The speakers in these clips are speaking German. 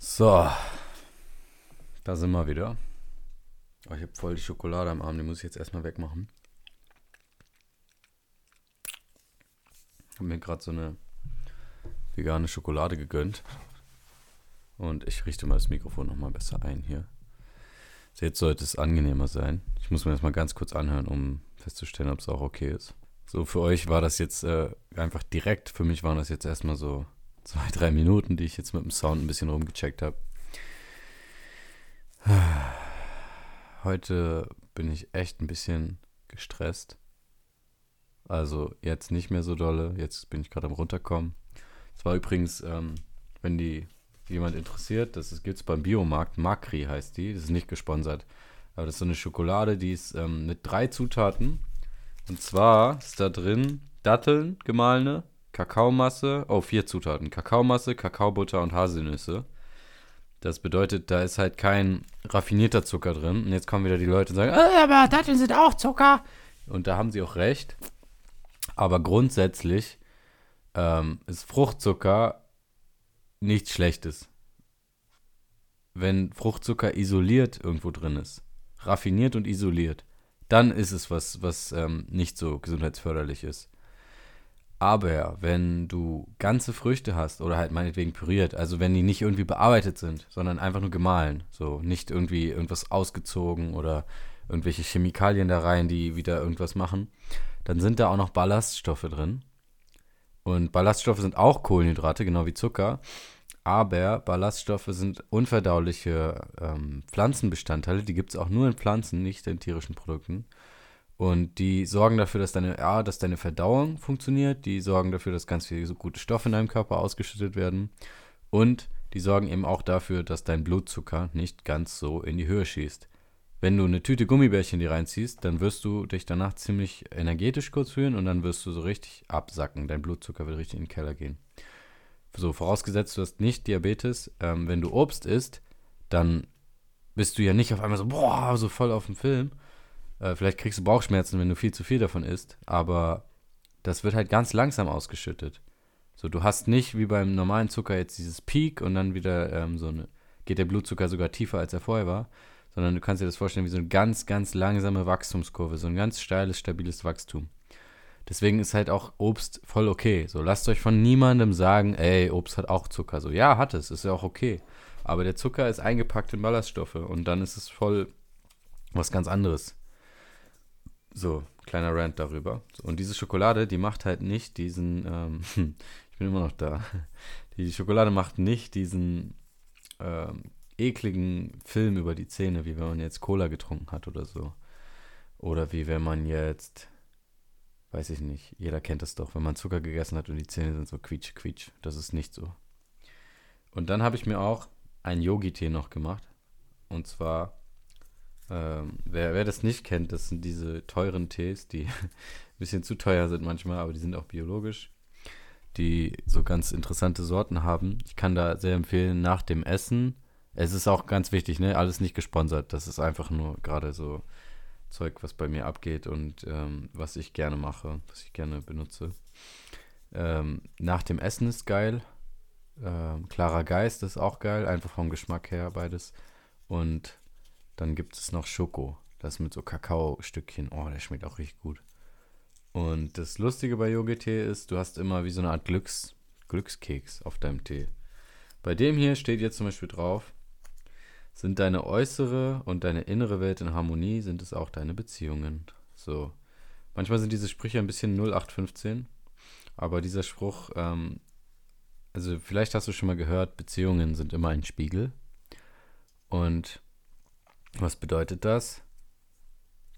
So, da sind wir wieder. Oh, ich habe voll die Schokolade am Arm, die muss ich jetzt erstmal wegmachen. Ich habe mir gerade so eine vegane Schokolade gegönnt. Und ich richte mal das Mikrofon nochmal besser ein hier. So, jetzt sollte es angenehmer sein. Ich muss mir das mal ganz kurz anhören, um festzustellen, ob es auch okay ist. So, für euch war das jetzt äh, einfach direkt. Für mich waren das jetzt erstmal so zwei, drei Minuten, die ich jetzt mit dem Sound ein bisschen rumgecheckt habe. Heute bin ich echt ein bisschen gestresst. Also jetzt nicht mehr so dolle. Jetzt bin ich gerade am runterkommen. Es war übrigens, ähm, wenn die jemand interessiert, das gibt es beim Biomarkt. Makri heißt die. Das ist nicht gesponsert. Aber das ist so eine Schokolade, die ist ähm, mit drei Zutaten. Und zwar ist da drin Datteln, gemahlene, Kakaomasse, oh, vier Zutaten. Kakaomasse, Kakaobutter und Haselnüsse. Das bedeutet, da ist halt kein raffinierter Zucker drin. Und jetzt kommen wieder die Leute und sagen, äh, aber Datteln sind auch Zucker. Und da haben sie auch recht. Aber grundsätzlich ähm, ist Fruchtzucker nichts Schlechtes. Wenn Fruchtzucker isoliert irgendwo drin ist, raffiniert und isoliert, dann ist es was, was ähm, nicht so gesundheitsförderlich ist. Aber wenn du ganze Früchte hast oder halt meinetwegen püriert, also wenn die nicht irgendwie bearbeitet sind, sondern einfach nur gemahlen, so nicht irgendwie irgendwas ausgezogen oder irgendwelche Chemikalien da rein, die wieder irgendwas machen, dann sind da auch noch Ballaststoffe drin. Und Ballaststoffe sind auch Kohlenhydrate, genau wie Zucker. Aber Ballaststoffe sind unverdauliche ähm, Pflanzenbestandteile, die gibt es auch nur in Pflanzen, nicht in tierischen Produkten. Und die sorgen dafür, dass deine, ja, dass deine Verdauung funktioniert. Die sorgen dafür, dass ganz viele so gute Stoffe in deinem Körper ausgeschüttet werden. Und die sorgen eben auch dafür, dass dein Blutzucker nicht ganz so in die Höhe schießt. Wenn du eine Tüte Gummibärchen dir reinziehst, dann wirst du dich danach ziemlich energetisch kurz fühlen und dann wirst du so richtig absacken. Dein Blutzucker wird richtig in den Keller gehen. So, vorausgesetzt, du hast nicht Diabetes. Ähm, wenn du Obst isst, dann bist du ja nicht auf einmal so, boah, so voll auf dem Film, äh, vielleicht kriegst du Bauchschmerzen, wenn du viel zu viel davon isst, aber das wird halt ganz langsam ausgeschüttet. So, du hast nicht wie beim normalen Zucker jetzt dieses Peak und dann wieder ähm, so eine, geht der Blutzucker sogar tiefer, als er vorher war, sondern du kannst dir das vorstellen wie so eine ganz, ganz langsame Wachstumskurve, so ein ganz steiles, stabiles Wachstum. Deswegen ist halt auch Obst voll okay. So, lasst euch von niemandem sagen, ey, Obst hat auch Zucker. So, ja, hat es, ist ja auch okay. Aber der Zucker ist eingepackt in Ballaststoffe und dann ist es voll was ganz anderes. So, kleiner Rant darüber. Und diese Schokolade, die macht halt nicht diesen, ähm, ich bin immer noch da. Die Schokolade macht nicht diesen ähm, ekligen Film über die Zähne, wie wenn man jetzt Cola getrunken hat oder so. Oder wie wenn man jetzt, weiß ich nicht, jeder kennt das doch, wenn man Zucker gegessen hat und die Zähne sind so quietsch, quietsch. Das ist nicht so. Und dann habe ich mir auch einen Yogi-Tee noch gemacht. Und zwar ähm, wer, wer das nicht kennt, das sind diese teuren Tees, die ein bisschen zu teuer sind manchmal, aber die sind auch biologisch, die so ganz interessante Sorten haben. Ich kann da sehr empfehlen, nach dem Essen. Es ist auch ganz wichtig, ne? Alles nicht gesponsert. Das ist einfach nur gerade so Zeug, was bei mir abgeht und ähm, was ich gerne mache, was ich gerne benutze. Ähm, nach dem Essen ist geil. Ähm, klarer Geist ist auch geil, einfach vom Geschmack her beides. Und dann gibt es noch Schoko. Das mit so Kakaostückchen. Oh, der schmeckt auch richtig gut. Und das Lustige bei Yogi-Tee ist, du hast immer wie so eine Art Glücks, Glückskeks auf deinem Tee. Bei dem hier steht jetzt zum Beispiel drauf, sind deine äußere und deine innere Welt in Harmonie, sind es auch deine Beziehungen. So. Manchmal sind diese Sprüche ein bisschen 0815, aber dieser Spruch, ähm, also vielleicht hast du schon mal gehört, Beziehungen sind immer ein Spiegel. Und was bedeutet das?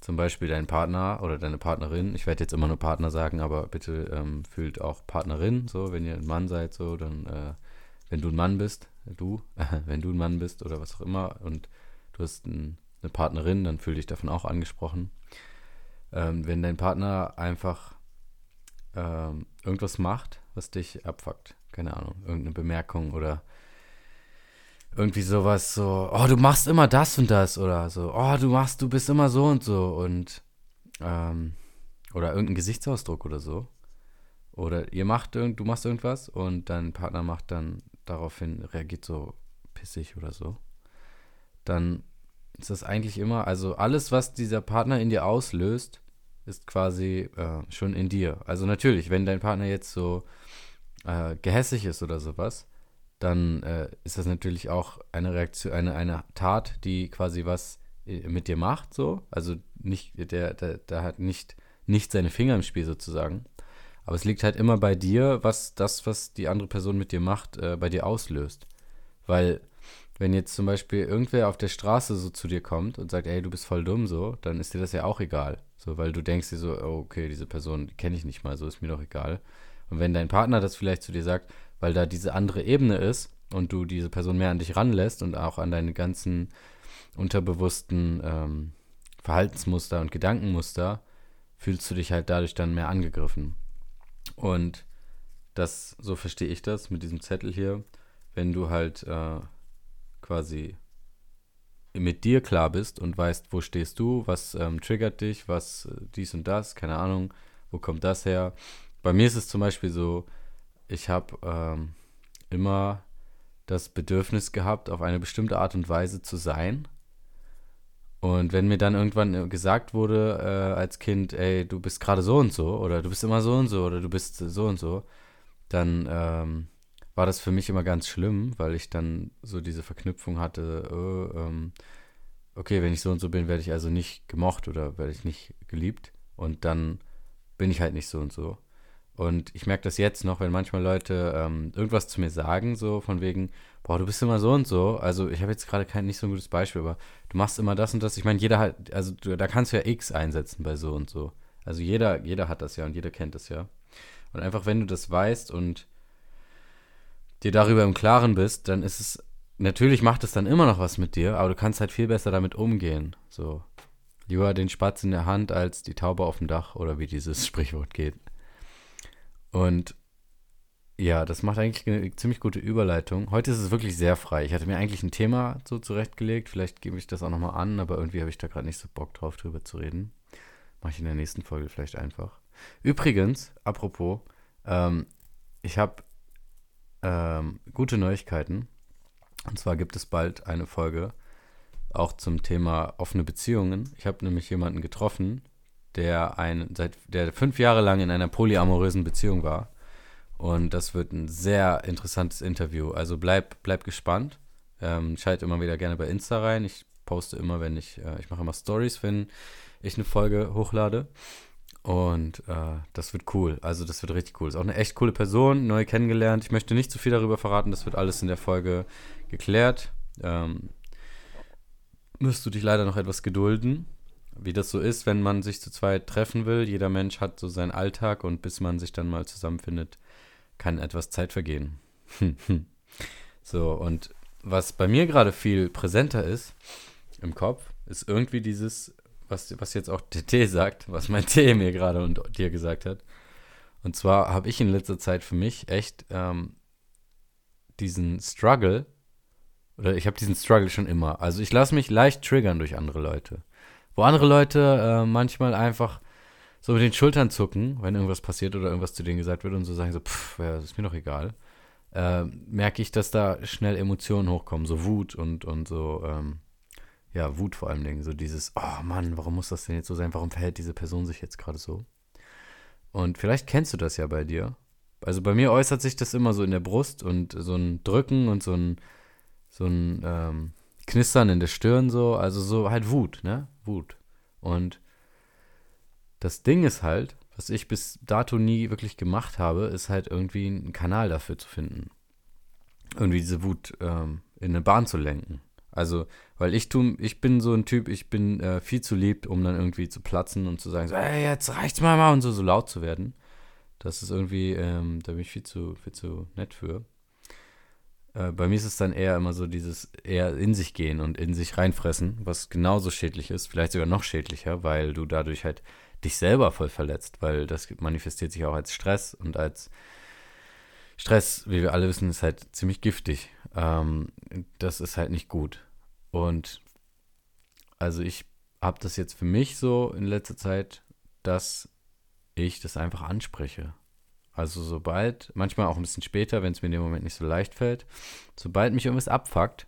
Zum Beispiel dein Partner oder deine Partnerin. Ich werde jetzt immer nur Partner sagen, aber bitte ähm, fühlt auch Partnerin. So, wenn ihr ein Mann seid, so, dann, äh, wenn du ein Mann bist, du, äh, wenn du ein Mann bist oder was auch immer und du hast ein, eine Partnerin, dann fühl dich davon auch angesprochen. Ähm, wenn dein Partner einfach ähm, irgendwas macht, was dich abfuckt, keine Ahnung, irgendeine Bemerkung oder irgendwie sowas so, oh, du machst immer das und das oder so, oh, du machst, du bist immer so und so und ähm, oder irgendein Gesichtsausdruck oder so. Oder ihr macht irgend, du machst irgendwas und dein Partner macht dann daraufhin, reagiert so pissig oder so, dann ist das eigentlich immer, also alles, was dieser Partner in dir auslöst, ist quasi äh, schon in dir. Also natürlich, wenn dein Partner jetzt so äh, gehässig ist oder sowas, dann äh, ist das natürlich auch eine Reaktion, eine, eine Tat, die quasi was äh, mit dir macht, so. Also nicht, der, der, der hat nicht, nicht seine Finger im Spiel sozusagen. Aber es liegt halt immer bei dir, was das, was die andere Person mit dir macht, äh, bei dir auslöst. Weil, wenn jetzt zum Beispiel irgendwer auf der Straße so zu dir kommt und sagt, ey, du bist voll dumm, so, dann ist dir das ja auch egal. So, weil du denkst dir so, oh, okay, diese Person kenne ich nicht mal, so ist mir doch egal. Und wenn dein Partner das vielleicht zu dir sagt, weil da diese andere Ebene ist und du diese Person mehr an dich ranlässt und auch an deine ganzen unterbewussten ähm, Verhaltensmuster und Gedankenmuster, fühlst du dich halt dadurch dann mehr angegriffen. Und das, so verstehe ich das mit diesem Zettel hier, wenn du halt äh, quasi mit dir klar bist und weißt, wo stehst du, was ähm, triggert dich, was äh, dies und das, keine Ahnung, wo kommt das her. Bei mir ist es zum Beispiel so, ich habe ähm, immer das Bedürfnis gehabt, auf eine bestimmte Art und Weise zu sein. Und wenn mir dann irgendwann äh, gesagt wurde äh, als Kind, ey, du bist gerade so und so, oder du bist immer so und so, oder du bist so und so, dann ähm, war das für mich immer ganz schlimm, weil ich dann so diese Verknüpfung hatte, oh, ähm, okay, wenn ich so und so bin, werde ich also nicht gemocht oder werde ich nicht geliebt. Und dann bin ich halt nicht so und so. Und ich merke das jetzt noch, wenn manchmal Leute ähm, irgendwas zu mir sagen, so von wegen, boah, du bist immer so und so. Also ich habe jetzt gerade kein nicht so ein gutes Beispiel, aber du machst immer das und das. Ich meine, jeder hat, also du, da kannst du ja X einsetzen bei so und so. Also jeder, jeder hat das ja und jeder kennt das ja. Und einfach, wenn du das weißt und dir darüber im Klaren bist, dann ist es, natürlich macht es dann immer noch was mit dir, aber du kannst halt viel besser damit umgehen. So, lieber den Spatz in der Hand als die Taube auf dem Dach oder wie dieses Sprichwort geht. Und ja, das macht eigentlich eine ziemlich gute Überleitung. Heute ist es wirklich sehr frei. Ich hatte mir eigentlich ein Thema so zurechtgelegt. Vielleicht gebe ich das auch nochmal an, aber irgendwie habe ich da gerade nicht so Bock drauf, drüber zu reden. Mache ich in der nächsten Folge vielleicht einfach. Übrigens, apropos, ähm, ich habe ähm, gute Neuigkeiten. Und zwar gibt es bald eine Folge auch zum Thema offene Beziehungen. Ich habe nämlich jemanden getroffen, der ein, seit, der fünf Jahre lang in einer polyamorösen Beziehung war. Und das wird ein sehr interessantes Interview. Also bleib, bleib gespannt. Ähm, schalt immer wieder gerne bei Insta rein. Ich poste immer, wenn ich, äh, ich mache immer Stories, wenn ich eine Folge hochlade. Und äh, das wird cool. Also das wird richtig cool. Ist auch eine echt coole Person, neu kennengelernt. Ich möchte nicht zu viel darüber verraten. Das wird alles in der Folge geklärt. Ähm, müsst du dich leider noch etwas gedulden wie das so ist, wenn man sich zu zweit treffen will. Jeder Mensch hat so seinen Alltag und bis man sich dann mal zusammenfindet, kann etwas Zeit vergehen. so, und was bei mir gerade viel präsenter ist im Kopf, ist irgendwie dieses, was, was jetzt auch TT sagt, was mein T mir gerade und dir gesagt hat. Und zwar habe ich in letzter Zeit für mich echt ähm, diesen Struggle, oder ich habe diesen Struggle schon immer. Also ich lasse mich leicht triggern durch andere Leute. Wo andere Leute äh, manchmal einfach so mit den Schultern zucken, wenn irgendwas passiert oder irgendwas zu denen gesagt wird und so sagen so, pff, ja, ist mir doch egal, äh, merke ich, dass da schnell Emotionen hochkommen, so Wut und, und so, ähm, ja, Wut vor allem Dingen, so dieses, oh Mann, warum muss das denn jetzt so sein, warum verhält diese Person sich jetzt gerade so? Und vielleicht kennst du das ja bei dir. Also bei mir äußert sich das immer so in der Brust und so ein Drücken und so ein, so ein, ähm, Knistern in der Stirn so, also so halt Wut, ne? Wut. Und das Ding ist halt, was ich bis dato nie wirklich gemacht habe, ist halt irgendwie einen Kanal dafür zu finden. Irgendwie diese Wut ähm, in eine Bahn zu lenken. Also, weil ich tu, ich bin so ein Typ, ich bin äh, viel zu lieb, um dann irgendwie zu platzen und zu sagen, so, ey, jetzt reicht's mal mal und so, so laut zu werden. Das ist irgendwie, ähm, da bin ich viel zu, viel zu nett für. Äh, bei mir ist es dann eher immer so dieses eher in sich gehen und in sich reinfressen, was genauso schädlich ist, vielleicht sogar noch schädlicher, weil du dadurch halt dich selber voll verletzt, weil das manifestiert sich auch als Stress und als Stress, wie wir alle wissen, ist halt ziemlich giftig. Ähm, das ist halt nicht gut. Und also ich habe das jetzt für mich so in letzter Zeit, dass ich das einfach anspreche. Also sobald, manchmal auch ein bisschen später, wenn es mir in dem Moment nicht so leicht fällt, sobald mich irgendwas abfuckt,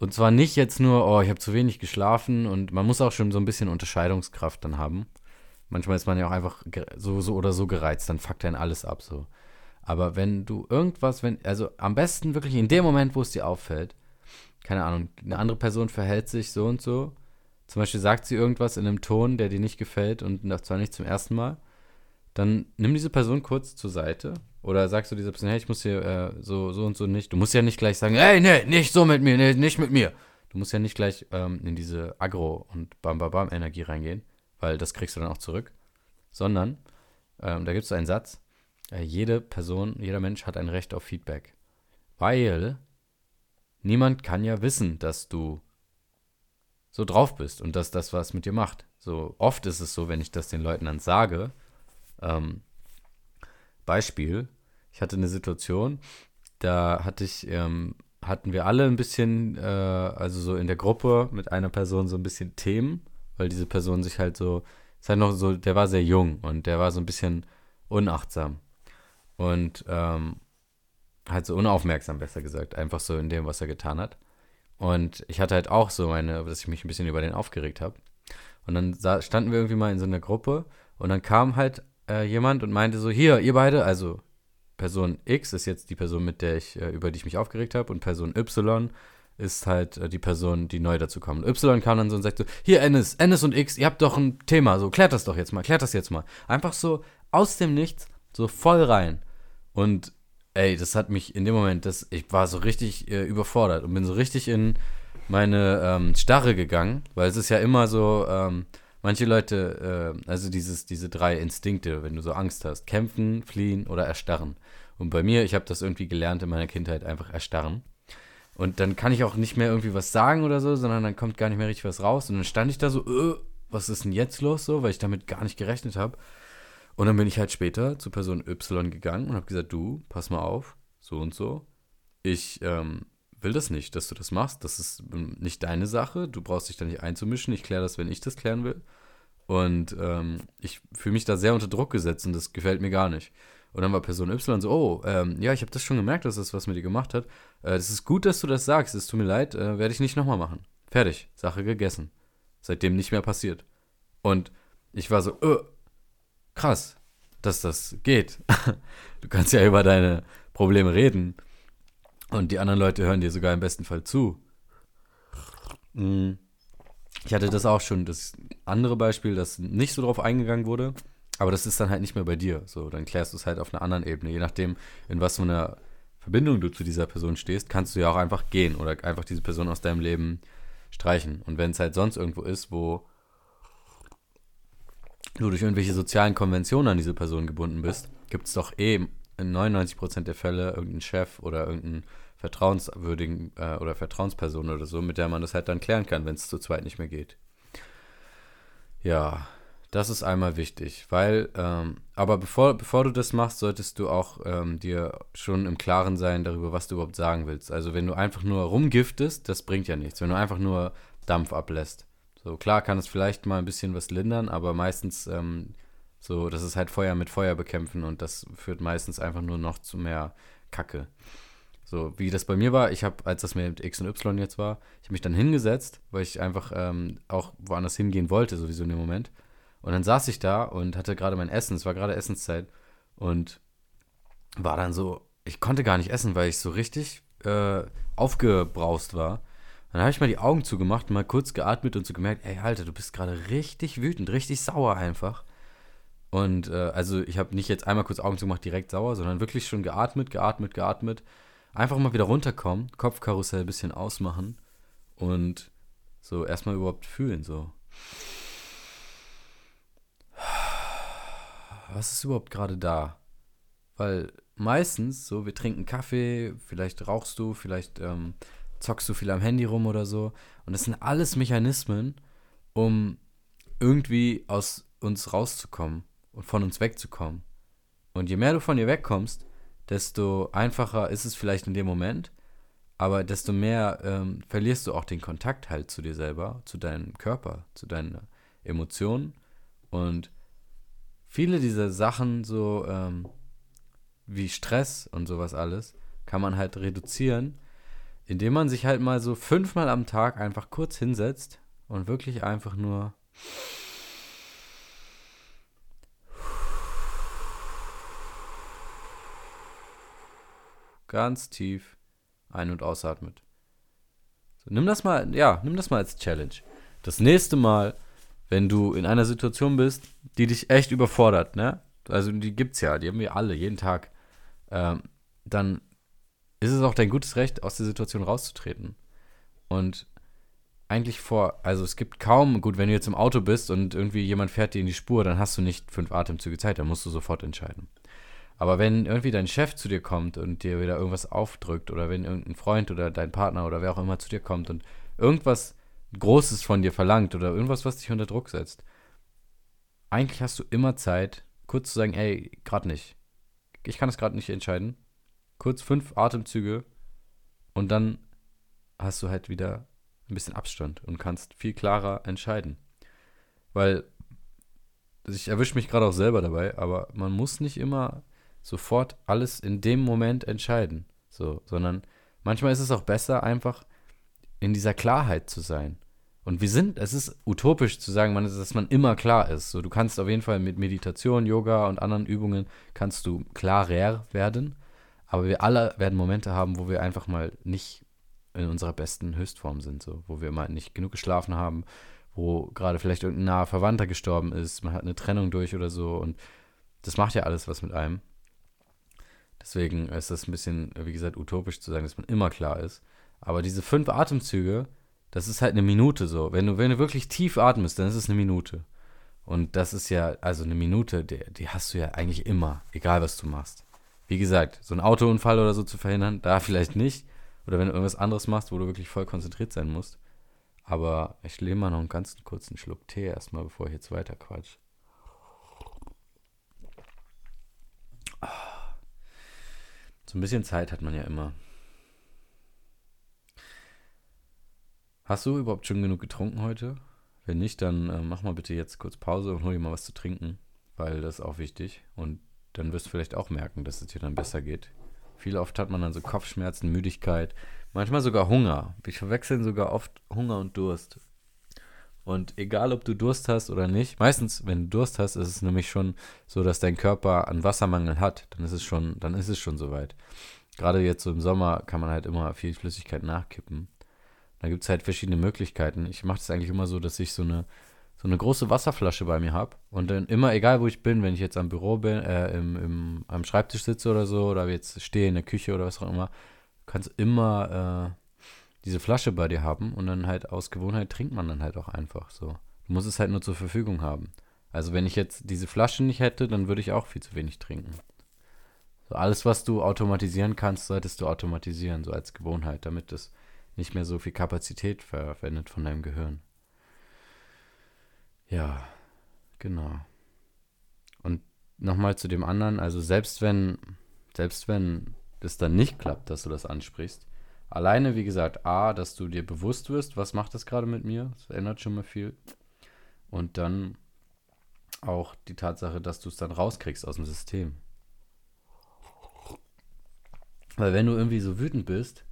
Und zwar nicht jetzt nur, oh, ich habe zu wenig geschlafen und man muss auch schon so ein bisschen Unterscheidungskraft dann haben. Manchmal ist man ja auch einfach so, so oder so gereizt, dann fuckt einen alles ab so. Aber wenn du irgendwas, wenn, also am besten wirklich in dem Moment, wo es dir auffällt, keine Ahnung, eine andere Person verhält sich so und so, zum Beispiel sagt sie irgendwas in einem Ton, der dir nicht gefällt und zwar nicht zum ersten Mal, dann nimm diese Person kurz zur Seite oder sagst du dieser Person, hey, ich muss hier äh, so, so und so nicht. Du musst ja nicht gleich sagen, hey, nee, nicht so mit mir, nee, nicht mit mir. Du musst ja nicht gleich ähm, in diese Agro- und Bam-Bam-Bam-Energie reingehen, weil das kriegst du dann auch zurück. Sondern, ähm, da gibt es einen Satz, äh, jede Person, jeder Mensch hat ein Recht auf Feedback. Weil niemand kann ja wissen, dass du so drauf bist und dass das was mit dir macht. So oft ist es so, wenn ich das den Leuten dann sage, ähm, Beispiel, ich hatte eine Situation, da hatte ich, ähm, hatten wir alle ein bisschen, äh, also so in der Gruppe mit einer Person so ein bisschen Themen, weil diese Person sich halt so, ist halt noch so, der war sehr jung und der war so ein bisschen unachtsam und ähm, halt so unaufmerksam, besser gesagt, einfach so in dem, was er getan hat. Und ich hatte halt auch so meine, dass ich mich ein bisschen über den aufgeregt habe. Und dann standen wir irgendwie mal in so einer Gruppe und dann kam halt äh, jemand und meinte so, hier, ihr beide, also Person X ist jetzt die Person, mit der ich, äh, über die ich mich aufgeregt habe, und Person Y ist halt äh, die Person, die neu dazu kommt. Y kam dann so und sagte so, hier Ennis, Ennis und X, ihr habt doch ein Thema, so klärt das doch jetzt mal, klärt das jetzt mal. Einfach so aus dem Nichts, so voll rein. Und ey, das hat mich in dem Moment, das, ich war so richtig äh, überfordert und bin so richtig in meine ähm, Starre gegangen, weil es ist ja immer so, ähm, manche Leute, äh, also dieses, diese drei Instinkte, wenn du so Angst hast, kämpfen, fliehen oder erstarren. Und bei mir, ich habe das irgendwie gelernt in meiner Kindheit, einfach erstarren. Und dann kann ich auch nicht mehr irgendwie was sagen oder so, sondern dann kommt gar nicht mehr richtig was raus. Und dann stand ich da so, äh, was ist denn jetzt los so, weil ich damit gar nicht gerechnet habe. Und dann bin ich halt später zu Person Y gegangen und habe gesagt, du, pass mal auf, so und so. Ich ähm, will das nicht, dass du das machst. Das ist ähm, nicht deine Sache. Du brauchst dich da nicht einzumischen. Ich kläre das, wenn ich das klären will. Und ähm, ich fühle mich da sehr unter Druck gesetzt und das gefällt mir gar nicht. Und dann war Person Y so, oh, ähm, ja, ich habe das schon gemerkt, dass das was mit dir gemacht hat. Äh, das ist gut, dass du das sagst. Es tut mir leid, äh, werde ich nicht nochmal machen. Fertig, Sache gegessen. Seitdem nicht mehr passiert. Und ich war so, äh, krass, dass das geht. du kannst ja über deine Probleme reden. Und die anderen Leute hören dir sogar im besten Fall zu. Mm. Ich hatte das auch schon, das andere Beispiel, das nicht so drauf eingegangen wurde, aber das ist dann halt nicht mehr bei dir. So, dann klärst du es halt auf einer anderen Ebene. Je nachdem, in was für einer Verbindung du zu dieser Person stehst, kannst du ja auch einfach gehen oder einfach diese Person aus deinem Leben streichen. Und wenn es halt sonst irgendwo ist, wo du durch irgendwelche sozialen Konventionen an diese Person gebunden bist, gibt es doch eh in 99% der Fälle irgendeinen Chef oder irgendeinen vertrauenswürdigen äh, oder Vertrauensperson oder so, mit der man das halt dann klären kann, wenn es zu zweit nicht mehr geht. Ja, das ist einmal wichtig, weil, ähm, aber bevor, bevor du das machst, solltest du auch ähm, dir schon im Klaren sein darüber, was du überhaupt sagen willst. Also wenn du einfach nur rumgiftest, das bringt ja nichts. Wenn du einfach nur Dampf ablässt. So klar kann es vielleicht mal ein bisschen was lindern, aber meistens ähm, so, das ist halt Feuer mit Feuer bekämpfen und das führt meistens einfach nur noch zu mehr Kacke. So, wie das bei mir war, ich habe, als das mit X und Y jetzt war, ich habe mich dann hingesetzt, weil ich einfach ähm, auch woanders hingehen wollte, sowieso in dem Moment. Und dann saß ich da und hatte gerade mein Essen, es war gerade Essenszeit und war dann so, ich konnte gar nicht essen, weil ich so richtig äh, aufgebraust war. Dann habe ich mal die Augen zugemacht, mal kurz geatmet und so gemerkt, ey, Alter, du bist gerade richtig wütend, richtig sauer einfach. Und äh, also ich habe nicht jetzt einmal kurz Augen zugemacht, direkt sauer, sondern wirklich schon geatmet, geatmet, geatmet. Einfach mal wieder runterkommen, Kopfkarussell ein bisschen ausmachen und so erstmal überhaupt fühlen, so. Was ist überhaupt gerade da? Weil meistens so, wir trinken Kaffee, vielleicht rauchst du, vielleicht ähm, zockst du viel am Handy rum oder so. Und das sind alles Mechanismen, um irgendwie aus uns rauszukommen und von uns wegzukommen. Und je mehr du von dir wegkommst, desto einfacher ist es vielleicht in dem Moment, aber desto mehr ähm, verlierst du auch den Kontakt halt zu dir selber, zu deinem Körper, zu deinen Emotionen. Und viele dieser Sachen, so ähm, wie Stress und sowas alles, kann man halt reduzieren, indem man sich halt mal so fünfmal am Tag einfach kurz hinsetzt und wirklich einfach nur ganz tief ein- und ausatmet. So, nimm das mal, ja, nimm das mal als Challenge. Das nächste Mal, wenn du in einer Situation bist, die dich echt überfordert, ne? Also die gibt's ja, die haben wir alle, jeden Tag. Ähm, dann ist es auch dein gutes Recht, aus der Situation rauszutreten. Und eigentlich vor, also es gibt kaum, gut, wenn du jetzt im Auto bist und irgendwie jemand fährt dir in die Spur, dann hast du nicht fünf Atemzüge Zeit, dann musst du sofort entscheiden. Aber wenn irgendwie dein Chef zu dir kommt und dir wieder irgendwas aufdrückt oder wenn irgendein Freund oder dein Partner oder wer auch immer zu dir kommt und irgendwas Großes von dir verlangt oder irgendwas, was dich unter Druck setzt, eigentlich hast du immer Zeit, kurz zu sagen, ey, gerade nicht. Ich kann es gerade nicht entscheiden. Kurz fünf Atemzüge und dann hast du halt wieder ein bisschen Abstand und kannst viel klarer entscheiden. Weil ich erwische mich gerade auch selber dabei, aber man muss nicht immer sofort alles in dem Moment entscheiden. So, sondern manchmal ist es auch besser, einfach in dieser Klarheit zu sein. Und wir sind, es ist utopisch zu sagen, man, dass man immer klar ist. So, du kannst auf jeden Fall mit Meditation, Yoga und anderen Übungen kannst du klarer werden. Aber wir alle werden Momente haben, wo wir einfach mal nicht in unserer besten Höchstform sind, so, wo wir mal nicht genug geschlafen haben, wo gerade vielleicht irgendein naher Verwandter gestorben ist, man hat eine Trennung durch oder so und das macht ja alles was mit einem. Deswegen ist das ein bisschen, wie gesagt, utopisch zu sagen, dass man immer klar ist. Aber diese fünf Atemzüge, das ist halt eine Minute so. Wenn du, wenn du wirklich tief atmest, dann ist es eine Minute. Und das ist ja, also eine Minute, die, die hast du ja eigentlich immer, egal was du machst. Wie gesagt, so ein Autounfall oder so zu verhindern, da vielleicht nicht. Oder wenn du irgendwas anderes machst, wo du wirklich voll konzentriert sein musst. Aber ich lehne mal noch einen ganz kurzen Schluck Tee erstmal, bevor ich jetzt weiter quatsch. So ein bisschen Zeit hat man ja immer. Hast du überhaupt schon genug getrunken heute? Wenn nicht, dann äh, mach mal bitte jetzt kurz Pause und hol dir mal was zu trinken, weil das ist auch wichtig. Und dann wirst du vielleicht auch merken, dass es dir dann besser geht. Viel oft hat man dann so Kopfschmerzen, Müdigkeit, manchmal sogar Hunger. Wir verwechseln sogar oft Hunger und Durst. Und egal, ob du Durst hast oder nicht, meistens, wenn du Durst hast, ist es nämlich schon so, dass dein Körper einen Wassermangel hat. Dann ist es schon, dann ist es schon soweit. Gerade jetzt so im Sommer kann man halt immer viel Flüssigkeit nachkippen. Da gibt es halt verschiedene Möglichkeiten. Ich mache das eigentlich immer so, dass ich so eine, so eine große Wasserflasche bei mir habe. Und dann immer, egal wo ich bin, wenn ich jetzt am Büro bin, äh, im, im, am Schreibtisch sitze oder so, oder jetzt stehe in der Küche oder was auch immer, kannst immer äh, diese Flasche bei dir haben und dann halt aus Gewohnheit trinkt man dann halt auch einfach so. Du musst es halt nur zur Verfügung haben. Also wenn ich jetzt diese Flasche nicht hätte, dann würde ich auch viel zu wenig trinken. So alles, was du automatisieren kannst, solltest du automatisieren, so als Gewohnheit, damit das nicht mehr so viel Kapazität verwendet von deinem Gehirn. Ja, genau. Und nochmal zu dem anderen, also selbst wenn, selbst wenn das dann nicht klappt, dass du das ansprichst, alleine, wie gesagt, A, dass du dir bewusst wirst, was macht das gerade mit mir, das ändert schon mal viel. Und dann auch die Tatsache, dass du es dann rauskriegst aus dem System. Weil wenn du irgendwie so wütend bist,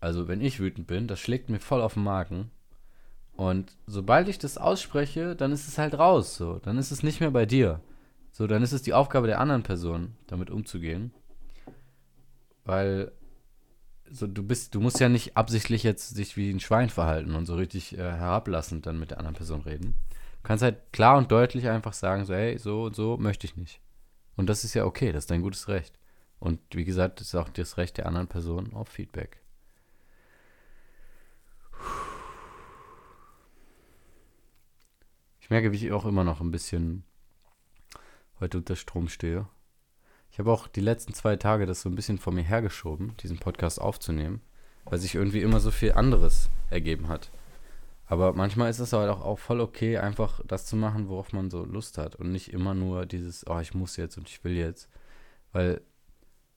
also wenn ich wütend bin, das schlägt mir voll auf den Magen. Und sobald ich das ausspreche, dann ist es halt raus. So, dann ist es nicht mehr bei dir. So, dann ist es die Aufgabe der anderen Person, damit umzugehen. Weil so du bist, du musst ja nicht absichtlich jetzt sich wie ein Schwein verhalten und so richtig äh, herablassend dann mit der anderen Person reden. Du kannst halt klar und deutlich einfach sagen, so, hey, so und so möchte ich nicht. Und das ist ja okay, das ist dein gutes Recht. Und wie gesagt, das ist auch das Recht der anderen Person auf Feedback. Ich merke, wie ich auch immer noch ein bisschen heute unter Strom stehe. Ich habe auch die letzten zwei Tage das so ein bisschen vor mir hergeschoben, diesen Podcast aufzunehmen, weil sich irgendwie immer so viel anderes ergeben hat. Aber manchmal ist es halt auch, auch voll okay, einfach das zu machen, worauf man so Lust hat und nicht immer nur dieses, oh, ich muss jetzt und ich will jetzt. Weil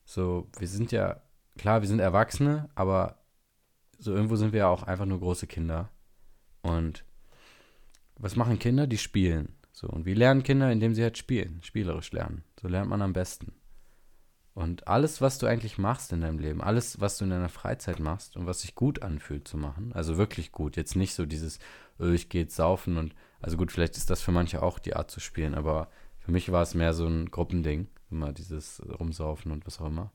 so, wir sind ja, klar, wir sind Erwachsene, aber so irgendwo sind wir ja auch einfach nur große Kinder. Und was machen Kinder? Die spielen. So, und wie lernen Kinder? Indem sie halt spielen, spielerisch lernen. So lernt man am besten. Und alles, was du eigentlich machst in deinem Leben, alles, was du in deiner Freizeit machst und was sich gut anfühlt zu machen, also wirklich gut, jetzt nicht so dieses, oh, ich gehe jetzt saufen und, also gut, vielleicht ist das für manche auch die Art zu spielen, aber für mich war es mehr so ein Gruppending, immer dieses Rumsaufen und was auch immer.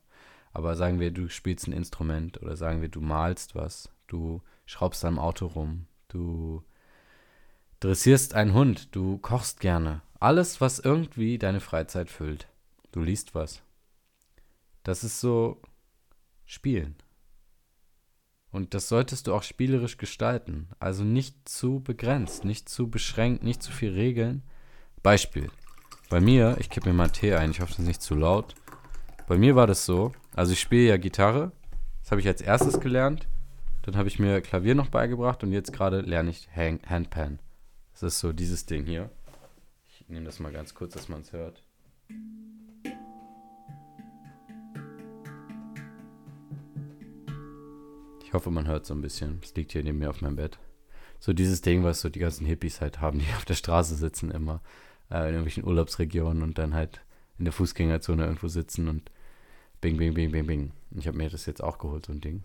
Aber sagen wir, du spielst ein Instrument oder sagen wir, du malst was, du schraubst am Auto rum, du dressierst einen Hund, du kochst gerne. Alles, was irgendwie deine Freizeit füllt. Du liest was. Das ist so Spielen. Und das solltest du auch spielerisch gestalten. Also nicht zu begrenzt, nicht zu beschränkt, nicht zu viel Regeln. Beispiel. Bei mir, ich kippe mir mal Tee ein, ich hoffe, das ist nicht zu laut. Bei mir war das so, also ich spiele ja Gitarre. Das habe ich als erstes gelernt. Dann habe ich mir Klavier noch beigebracht und jetzt gerade lerne ich Handpan. Das ist so dieses Ding hier. Ich nehme das mal ganz kurz, dass man es hört. Ich hoffe, man hört so ein bisschen. Es liegt hier neben mir auf meinem Bett. So dieses Ding, was so die ganzen Hippies halt haben, die auf der Straße sitzen immer. Äh, in irgendwelchen Urlaubsregionen und dann halt in der Fußgängerzone irgendwo sitzen und bing, bing, bing, bing, bing. Ich habe mir das jetzt auch geholt, so ein Ding.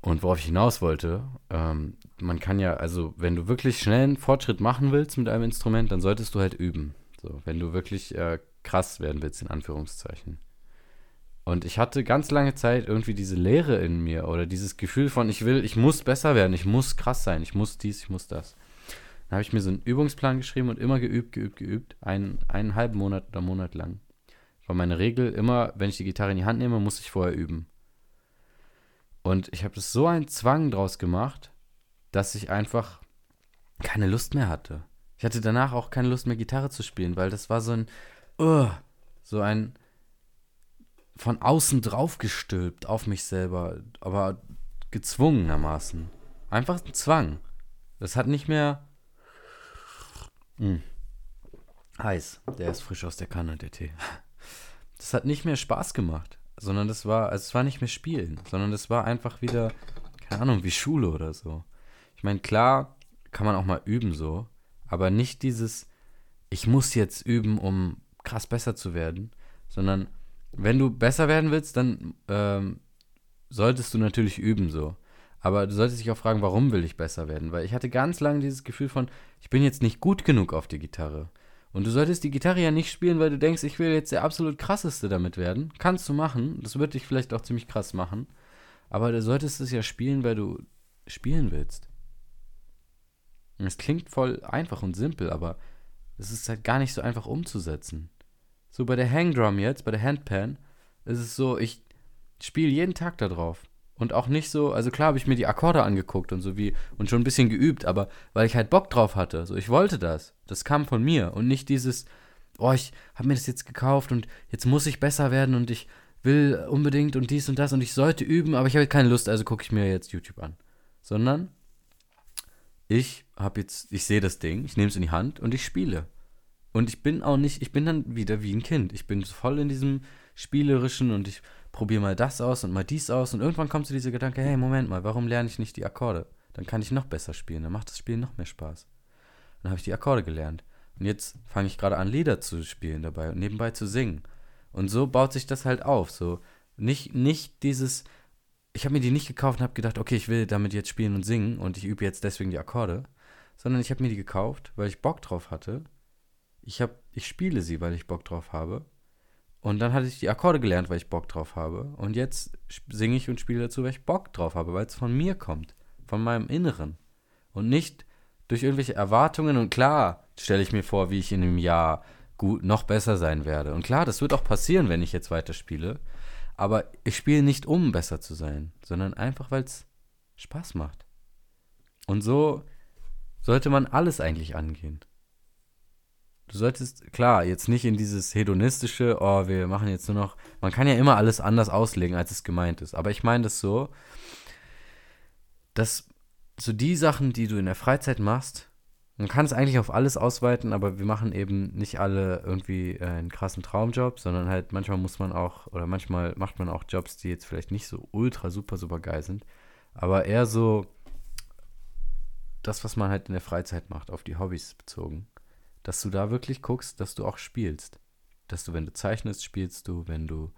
Und worauf ich hinaus wollte, ähm, man kann ja, also wenn du wirklich schnell einen Fortschritt machen willst mit einem Instrument, dann solltest du halt üben. So, wenn du wirklich äh, krass werden willst, in Anführungszeichen. Und ich hatte ganz lange Zeit irgendwie diese Leere in mir oder dieses Gefühl von, ich will, ich muss besser werden, ich muss krass sein, ich muss dies, ich muss das. Dann habe ich mir so einen Übungsplan geschrieben und immer geübt, geübt, geübt, einen, einen halben Monat oder Monat lang. War meine Regel, immer, wenn ich die Gitarre in die Hand nehme, muss ich vorher üben. Und ich habe das so einen Zwang draus gemacht, dass ich einfach keine Lust mehr hatte. Ich hatte danach auch keine Lust mehr, Gitarre zu spielen, weil das war so ein, uh, so ein, von außen draufgestülpt auf mich selber, aber gezwungenermaßen. Einfach ein Zwang. Das hat nicht mehr. Hm, heiß. Der ist frisch aus der Kanne, der Tee. Das hat nicht mehr Spaß gemacht, sondern das war, also es war nicht mehr Spielen, sondern das war einfach wieder, keine Ahnung, wie Schule oder so. Ich meine, klar kann man auch mal üben so, aber nicht dieses, ich muss jetzt üben, um krass besser zu werden, sondern wenn du besser werden willst, dann ähm, solltest du natürlich üben so. Aber du solltest dich auch fragen, warum will ich besser werden? Weil ich hatte ganz lange dieses Gefühl von, ich bin jetzt nicht gut genug auf die Gitarre. Und du solltest die Gitarre ja nicht spielen, weil du denkst, ich will jetzt der absolut krasseste damit werden. Kannst du machen. Das wird dich vielleicht auch ziemlich krass machen. Aber du solltest es ja spielen, weil du spielen willst. es klingt voll einfach und simpel, aber es ist halt gar nicht so einfach umzusetzen. So bei der Hangdrum jetzt, bei der Handpan, ist es so, ich spiele jeden Tag da drauf. Und auch nicht so, also klar habe ich mir die Akkorde angeguckt und so wie und schon ein bisschen geübt, aber weil ich halt Bock drauf hatte. So, ich wollte das. Das kam von mir und nicht dieses, oh, ich habe mir das jetzt gekauft und jetzt muss ich besser werden und ich will unbedingt und dies und das und ich sollte üben, aber ich habe keine Lust, also gucke ich mir jetzt YouTube an. Sondern ich habe jetzt, ich sehe das Ding, ich nehme es in die Hand und ich spiele. Und ich bin auch nicht, ich bin dann wieder wie ein Kind. Ich bin voll in diesem spielerischen und ich probiere mal das aus und mal dies aus. Und irgendwann kommt zu dieser Gedanke, hey, Moment mal, warum lerne ich nicht die Akkorde? Dann kann ich noch besser spielen, dann macht das Spielen noch mehr Spaß. Dann habe ich die Akkorde gelernt. Und jetzt fange ich gerade an, Lieder zu spielen dabei und nebenbei zu singen. Und so baut sich das halt auf. So nicht, nicht dieses, ich habe mir die nicht gekauft und habe gedacht, okay, ich will damit jetzt spielen und singen und ich übe jetzt deswegen die Akkorde, sondern ich habe mir die gekauft, weil ich Bock drauf hatte ich habe, ich spiele sie, weil ich Bock drauf habe. Und dann hatte ich die Akkorde gelernt, weil ich Bock drauf habe. Und jetzt singe ich und spiele dazu, weil ich Bock drauf habe, weil es von mir kommt, von meinem Inneren. Und nicht durch irgendwelche Erwartungen. Und klar stelle ich mir vor, wie ich in einem Jahr gut noch besser sein werde. Und klar, das wird auch passieren, wenn ich jetzt weiterspiele. Aber ich spiele nicht, um besser zu sein, sondern einfach, weil es Spaß macht. Und so sollte man alles eigentlich angehen. Du solltest, klar, jetzt nicht in dieses hedonistische, oh, wir machen jetzt nur noch. Man kann ja immer alles anders auslegen, als es gemeint ist. Aber ich meine das so, dass so die Sachen, die du in der Freizeit machst, man kann es eigentlich auf alles ausweiten, aber wir machen eben nicht alle irgendwie äh, einen krassen Traumjob, sondern halt manchmal muss man auch, oder manchmal macht man auch Jobs, die jetzt vielleicht nicht so ultra, super, super geil sind, aber eher so das, was man halt in der Freizeit macht, auf die Hobbys bezogen dass du da wirklich guckst, dass du auch spielst. dass du, wenn du zeichnest, spielst du, wenn du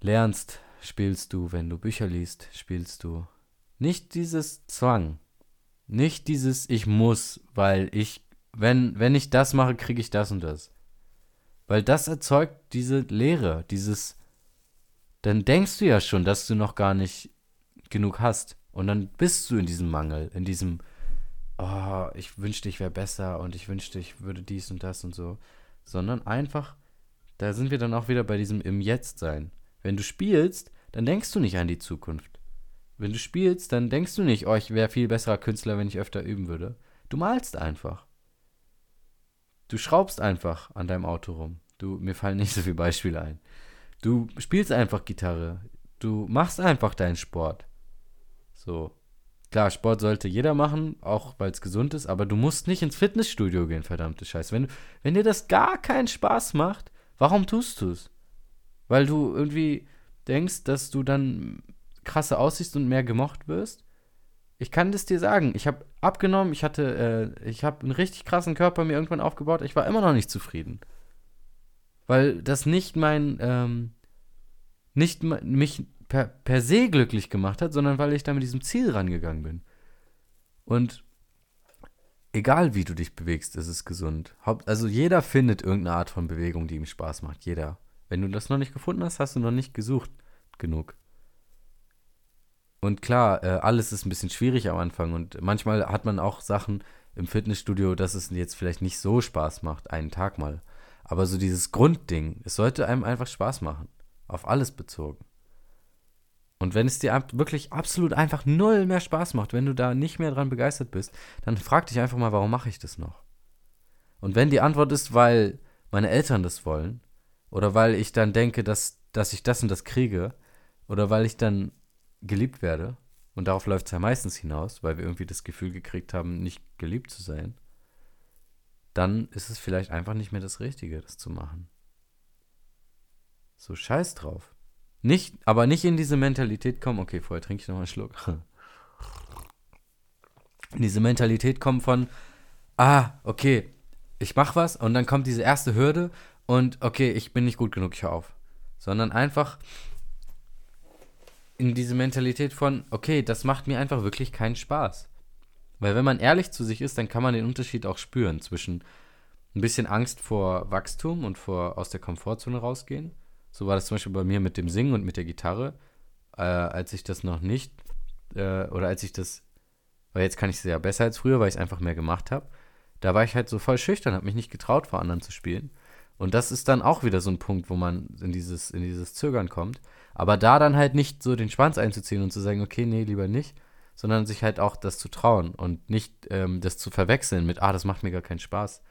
lernst, spielst du, wenn du Bücher liest, spielst du. Nicht dieses Zwang. Nicht dieses Ich muss, weil ich, wenn, wenn ich das mache, kriege ich das und das. Weil das erzeugt diese Leere, dieses, dann denkst du ja schon, dass du noch gar nicht genug hast. Und dann bist du in diesem Mangel, in diesem, oh, ich wünschte, ich wäre besser und ich wünschte, ich würde dies und das und so. Sondern einfach, da sind wir dann auch wieder bei diesem im Jetzt sein. Wenn du spielst, dann denkst du nicht an die Zukunft. Wenn du spielst, dann denkst du nicht, oh, ich wäre viel besserer Künstler, wenn ich öfter üben würde. Du malst einfach. Du schraubst einfach an deinem Auto rum. Du, mir fallen nicht so viele Beispiele ein. Du spielst einfach Gitarre. Du machst einfach deinen Sport. So. Klar, Sport sollte jeder machen, auch weil es gesund ist, aber du musst nicht ins Fitnessstudio gehen, verdammte Scheiße. Wenn, wenn dir das gar keinen Spaß macht, warum tust du es? Weil du irgendwie denkst, dass du dann krasse aussiehst und mehr gemocht wirst? Ich kann das dir sagen. Ich habe abgenommen, ich hatte, äh, ich habe einen richtig krassen Körper mir irgendwann aufgebaut. Ich war immer noch nicht zufrieden. Weil das nicht mein, ähm, nicht mich per, per se glücklich gemacht hat, sondern weil ich da mit diesem Ziel rangegangen bin. Und egal wie du dich bewegst, ist es gesund. Also jeder findet irgendeine Art von Bewegung, die ihm Spaß macht. Jeder. Wenn du das noch nicht gefunden hast, hast du noch nicht gesucht genug. Und klar, äh, alles ist ein bisschen schwierig am Anfang und manchmal hat man auch Sachen im Fitnessstudio, dass es jetzt vielleicht nicht so Spaß macht, einen Tag mal. Aber so dieses Grundding, es sollte einem einfach Spaß machen. Auf alles bezogen. Und wenn es dir wirklich absolut einfach null mehr Spaß macht, wenn du da nicht mehr dran begeistert bist, dann frag dich einfach mal, warum mache ich das noch? Und wenn die Antwort ist, weil meine Eltern das wollen, oder weil ich dann denke, dass, dass ich das und das kriege, oder weil ich dann geliebt werde, und darauf läuft es ja meistens hinaus, weil wir irgendwie das Gefühl gekriegt haben, nicht geliebt zu sein, dann ist es vielleicht einfach nicht mehr das Richtige, das zu machen. So scheiß drauf. Nicht, aber nicht in diese Mentalität kommen, okay, vorher trinke ich noch einen Schluck. In diese Mentalität kommen von, ah, okay, ich mach was und dann kommt diese erste Hürde und okay, ich bin nicht gut genug, ich höre auf. Sondern einfach in diese Mentalität von, okay, das macht mir einfach wirklich keinen Spaß. Weil wenn man ehrlich zu sich ist, dann kann man den Unterschied auch spüren zwischen ein bisschen Angst vor Wachstum und vor aus der Komfortzone rausgehen so war das zum Beispiel bei mir mit dem Singen und mit der Gitarre, äh, als ich das noch nicht, äh, oder als ich das, weil jetzt kann ich es ja besser als früher, weil ich es einfach mehr gemacht habe. Da war ich halt so voll schüchtern, habe mich nicht getraut, vor anderen zu spielen. Und das ist dann auch wieder so ein Punkt, wo man in dieses, in dieses Zögern kommt. Aber da dann halt nicht so den Schwanz einzuziehen und zu sagen, okay, nee, lieber nicht, sondern sich halt auch das zu trauen und nicht ähm, das zu verwechseln mit, ah, das macht mir gar keinen Spaß.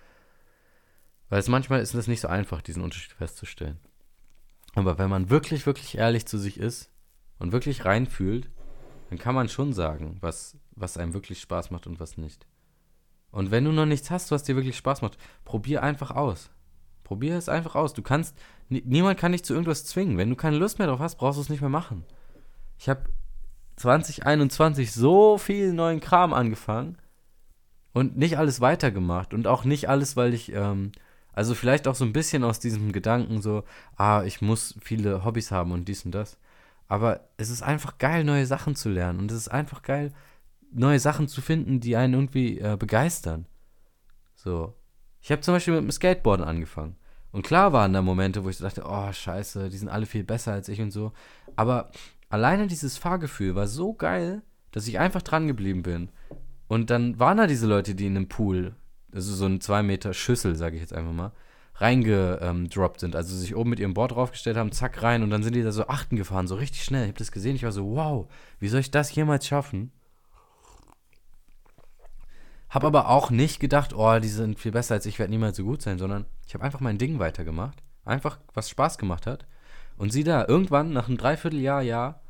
Weil es manchmal ist es nicht so einfach, diesen Unterschied festzustellen. Aber wenn man wirklich, wirklich ehrlich zu sich ist und wirklich reinfühlt, dann kann man schon sagen, was, was einem wirklich Spaß macht und was nicht. Und wenn du noch nichts hast, was dir wirklich Spaß macht, probier einfach aus. Probier es einfach aus. Du kannst, niemand kann dich zu irgendwas zwingen. Wenn du keine Lust mehr drauf hast, brauchst du es nicht mehr machen. Ich habe 2021 so viel neuen Kram angefangen und nicht alles weitergemacht und auch nicht alles, weil ich ähm, also vielleicht auch so ein bisschen aus diesem Gedanken so, ah, ich muss viele Hobbys haben und dies und das. Aber es ist einfach geil, neue Sachen zu lernen. Und es ist einfach geil, neue Sachen zu finden, die einen irgendwie äh, begeistern. So. Ich habe zum Beispiel mit dem Skateboarden angefangen. Und klar waren da Momente, wo ich dachte, oh, scheiße, die sind alle viel besser als ich und so. Aber alleine dieses Fahrgefühl war so geil, dass ich einfach dran geblieben bin. Und dann waren da diese Leute, die in einem Pool also so ein 2 Meter Schüssel, sage ich jetzt einfach mal, reingedroppt sind. Also sich oben mit ihrem Board draufgestellt haben, zack, rein und dann sind die da so achten gefahren, so richtig schnell. Ich habe das gesehen, ich war so, wow, wie soll ich das jemals schaffen? Hab aber auch nicht gedacht, oh, die sind viel besser als ich, werde niemals so gut sein, sondern ich habe einfach mein Ding weitergemacht. Einfach, was Spaß gemacht hat. Und sieh da, irgendwann, nach einem Dreivierteljahr, Jahr,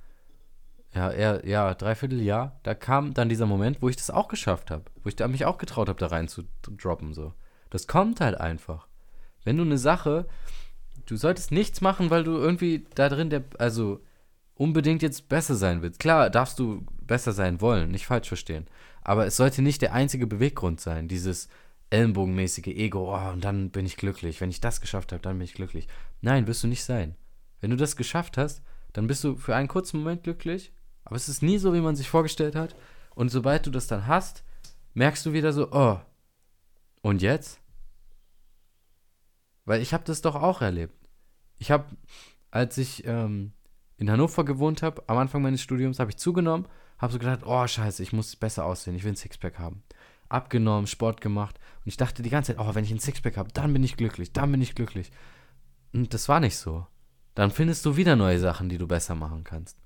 ja, eher, ja, dreiviertel Jahr, da kam dann dieser Moment, wo ich das auch geschafft habe, wo ich da mich auch getraut habe, da rein zu droppen, so. Das kommt halt einfach. Wenn du eine Sache, du solltest nichts machen, weil du irgendwie da drin der, also unbedingt jetzt besser sein willst. Klar, darfst du besser sein wollen, nicht falsch verstehen. Aber es sollte nicht der einzige Beweggrund sein, dieses, ellenbogenmäßige Ego, oh, und dann bin ich glücklich. Wenn ich das geschafft habe, dann bin ich glücklich. Nein, wirst du nicht sein. Wenn du das geschafft hast, dann bist du für einen kurzen Moment glücklich, aber es ist nie so, wie man sich vorgestellt hat. Und sobald du das dann hast, merkst du wieder so, oh, und jetzt? Weil ich habe das doch auch erlebt. Ich habe, als ich ähm, in Hannover gewohnt habe, am Anfang meines Studiums, habe ich zugenommen, habe so gedacht, oh scheiße, ich muss besser aussehen, ich will ein Sixpack haben. Abgenommen, Sport gemacht und ich dachte die ganze Zeit, oh, wenn ich ein Sixpack habe, dann bin ich glücklich, dann bin ich glücklich. Und das war nicht so. Dann findest du wieder neue Sachen, die du besser machen kannst.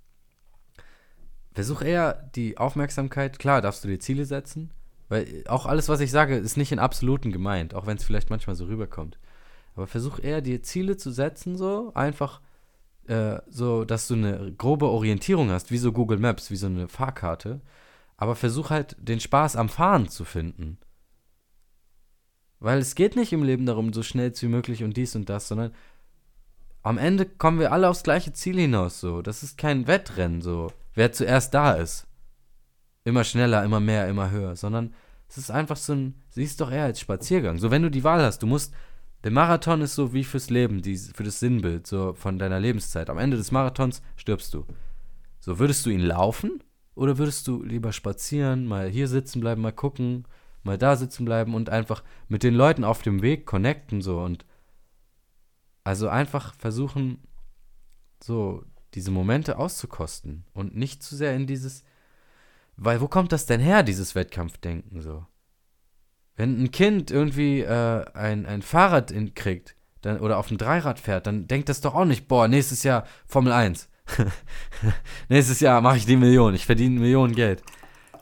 Versuch eher die Aufmerksamkeit, klar darfst du dir Ziele setzen, weil auch alles, was ich sage, ist nicht in Absoluten gemeint, auch wenn es vielleicht manchmal so rüberkommt. Aber versuch eher dir Ziele zu setzen, so einfach äh, so, dass du eine grobe Orientierung hast, wie so Google Maps, wie so eine Fahrkarte. Aber versuch halt den Spaß am Fahren zu finden. Weil es geht nicht im Leben darum, so schnell wie möglich und dies und das, sondern am Ende kommen wir alle aufs gleiche Ziel hinaus, so. Das ist kein Wettrennen, so. Wer zuerst da ist. Immer schneller, immer mehr, immer höher, sondern es ist einfach so ein, siehst doch eher als Spaziergang. So, wenn du die Wahl hast, du musst der Marathon ist so wie fürs Leben, die, für das Sinnbild so von deiner Lebenszeit. Am Ende des Marathons stirbst du. So, würdest du ihn laufen oder würdest du lieber spazieren, mal hier sitzen bleiben, mal gucken, mal da sitzen bleiben und einfach mit den Leuten auf dem Weg connecten so und also einfach versuchen so diese Momente auszukosten und nicht zu sehr in dieses weil wo kommt das denn her dieses Wettkampfdenken so? Wenn ein Kind irgendwie äh, ein, ein Fahrrad in, kriegt dann, oder auf dem Dreirad fährt, dann denkt das doch auch nicht, boah, nächstes Jahr Formel 1. nächstes Jahr mache ich die Million, ich verdiene Millionen Geld.